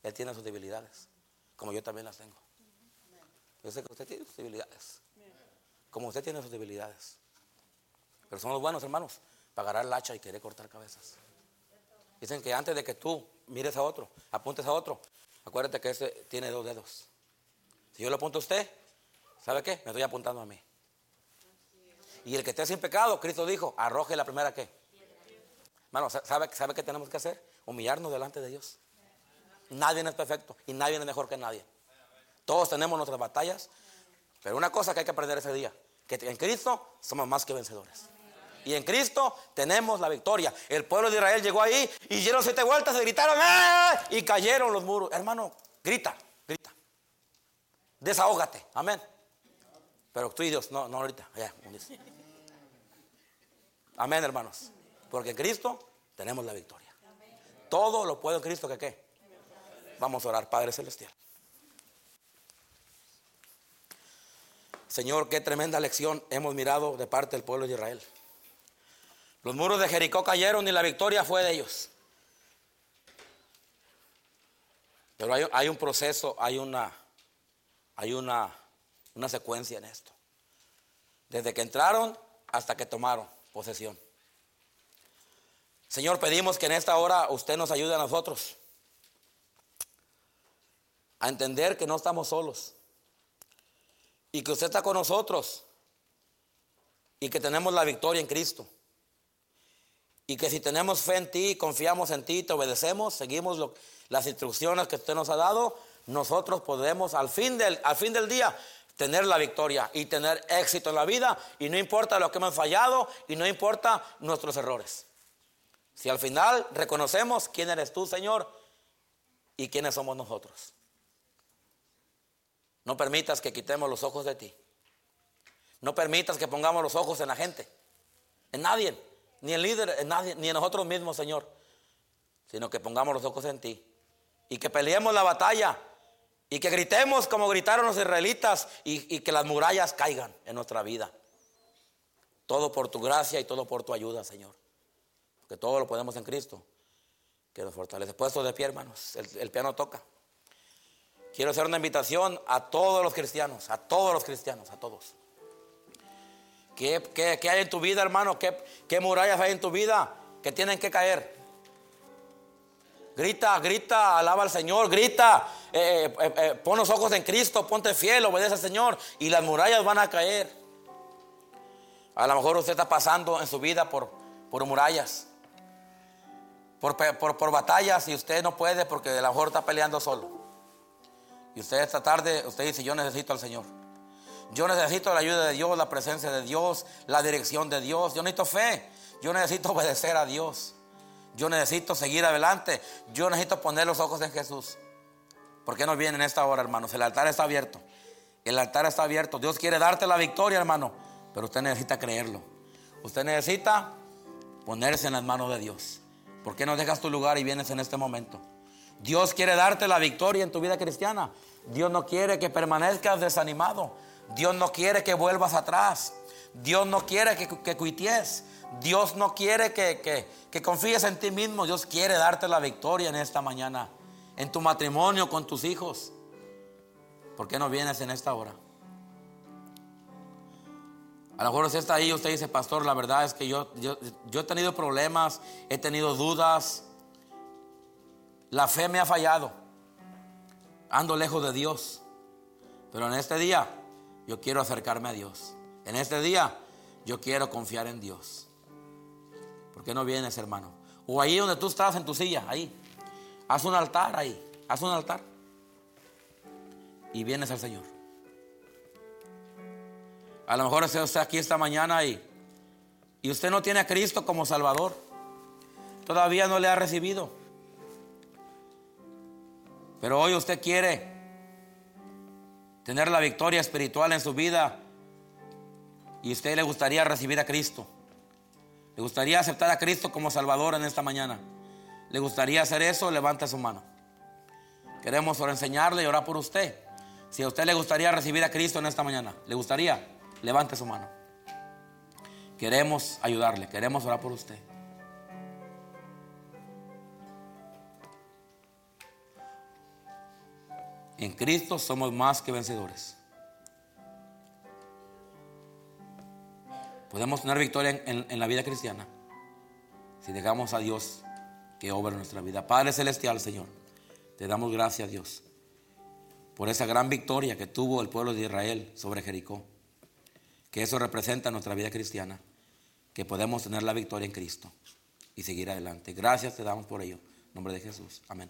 Él tiene sus debilidades. Como yo también las tengo. Yo sé que usted tiene sus debilidades. Como usted tiene sus debilidades. Pero somos buenos, hermanos, para agarrar el hacha y querer cortar cabezas. Dicen que antes de que tú mires a otro, apuntes a otro, acuérdate que ese tiene dos dedos. Si yo lo apunto a usted, ¿sabe qué? Me estoy apuntando a mí. Y el que esté sin pecado, Cristo dijo, arroje la primera qué. Hermano, ¿sabe, ¿sabe qué tenemos que hacer? Humillarnos delante de Dios. Nadie es perfecto y nadie es mejor que nadie. Todos tenemos nuestras batallas, pero una cosa que hay que aprender ese día, que en Cristo somos más que vencedores. Y en Cristo tenemos la victoria. El pueblo de Israel llegó ahí y dieron siete vueltas, y gritaron ¡Eh! y cayeron los muros. Hermano, grita, grita. Desahógate, amén. Pero tú y Dios, no, no ahorita. Amén, hermanos. Porque en Cristo tenemos la victoria. Todo lo puedo Cristo que qué. Vamos a orar, Padre Celestial. Señor, qué tremenda lección hemos mirado de parte del pueblo de Israel. Los muros de Jericó cayeron y la victoria fue de ellos. Pero hay, un proceso, hay una, hay una, una secuencia en esto. Desde que entraron hasta que tomaron posesión. Señor, pedimos que en esta hora usted nos ayude a nosotros a entender que no estamos solos y que usted está con nosotros y que tenemos la victoria en Cristo. Y que si tenemos fe en ti, confiamos en ti, te obedecemos, seguimos las instrucciones que usted nos ha dado, nosotros podemos al fin, del, al fin del día tener la victoria y tener éxito en la vida. Y no importa lo que hemos fallado y no importa nuestros errores. Si al final reconocemos quién eres tú, Señor, y quiénes somos nosotros. No permitas que quitemos los ojos de ti. No permitas que pongamos los ojos en la gente, en nadie, ni en líder, en nadie, ni en nosotros mismos, Señor, sino que pongamos los ojos en ti y que peleemos la batalla y que gritemos como gritaron los israelitas y, y que las murallas caigan en nuestra vida. Todo por tu gracia y todo por tu ayuda, Señor. Que todo lo podemos en Cristo, que nos fortalece. Puesto de pie, hermanos, el piano toca. Quiero hacer una invitación a todos los cristianos, a todos los cristianos, a todos. ¿Qué, hay en tu vida, hermano? ¿Qué, murallas hay en tu vida que tienen que caer? Grita, grita, alaba al Señor, grita, eh, eh, eh, pon los ojos en Cristo, ponte fiel, obedece al Señor y las murallas van a caer. A lo mejor usted está pasando en su vida por, por murallas, por, por, por batallas y usted no puede porque a lo mejor está peleando solo. Y usted esta tarde, usted dice, yo necesito al Señor. Yo necesito la ayuda de Dios, la presencia de Dios, la dirección de Dios. Yo necesito fe. Yo necesito obedecer a Dios. Yo necesito seguir adelante. Yo necesito poner los ojos en Jesús. ¿Por qué no viene en esta hora, hermanos? El altar está abierto. El altar está abierto. Dios quiere darte la victoria, hermano. Pero usted necesita creerlo. Usted necesita ponerse en las manos de Dios. ¿Por qué no dejas tu lugar y vienes en este momento? Dios quiere darte la victoria en tu vida cristiana. Dios no quiere que permanezcas desanimado. Dios no quiere que vuelvas atrás. Dios no quiere que, que cuities. Dios no quiere que, que confíes en ti mismo. Dios quiere darte la victoria en esta mañana. En tu matrimonio con tus hijos. ¿Por qué no vienes en esta hora? A lo mejor usted está ahí y usted dice, pastor, la verdad es que yo, yo, yo he tenido problemas, he tenido dudas. La fe me ha fallado. Ando lejos de Dios. Pero en este día yo quiero acercarme a Dios. En este día yo quiero confiar en Dios. ¿Por qué no vienes, hermano? O ahí donde tú estás en tu silla, ahí. Haz un altar ahí. haz un altar y vienes al Señor. A lo mejor usted está aquí esta mañana y, y usted no tiene a Cristo como Salvador. Todavía no le ha recibido. Pero hoy usted quiere tener la victoria espiritual en su vida y usted le gustaría recibir a Cristo. Le gustaría aceptar a Cristo como Salvador en esta mañana. ¿Le gustaría hacer eso? Levante su mano. Queremos enseñarle y orar por usted. Si a usted le gustaría recibir a Cristo en esta mañana, ¿le gustaría? Levante su mano. Queremos ayudarle, queremos orar por usted. En Cristo somos más que vencedores. Podemos tener victoria en, la vida cristiana si dejamos a Dios que obra nuestra vida. Padre Celestial, Señor, te damos gracias, Dios, por esa gran victoria que tuvo el pueblo de Israel sobre Jericó. Que eso representa nuestra vida cristiana, que podemos tener la victoria en Cristo y seguir adelante. Gracias te damos por ello. En nombre de Jesús. Amén.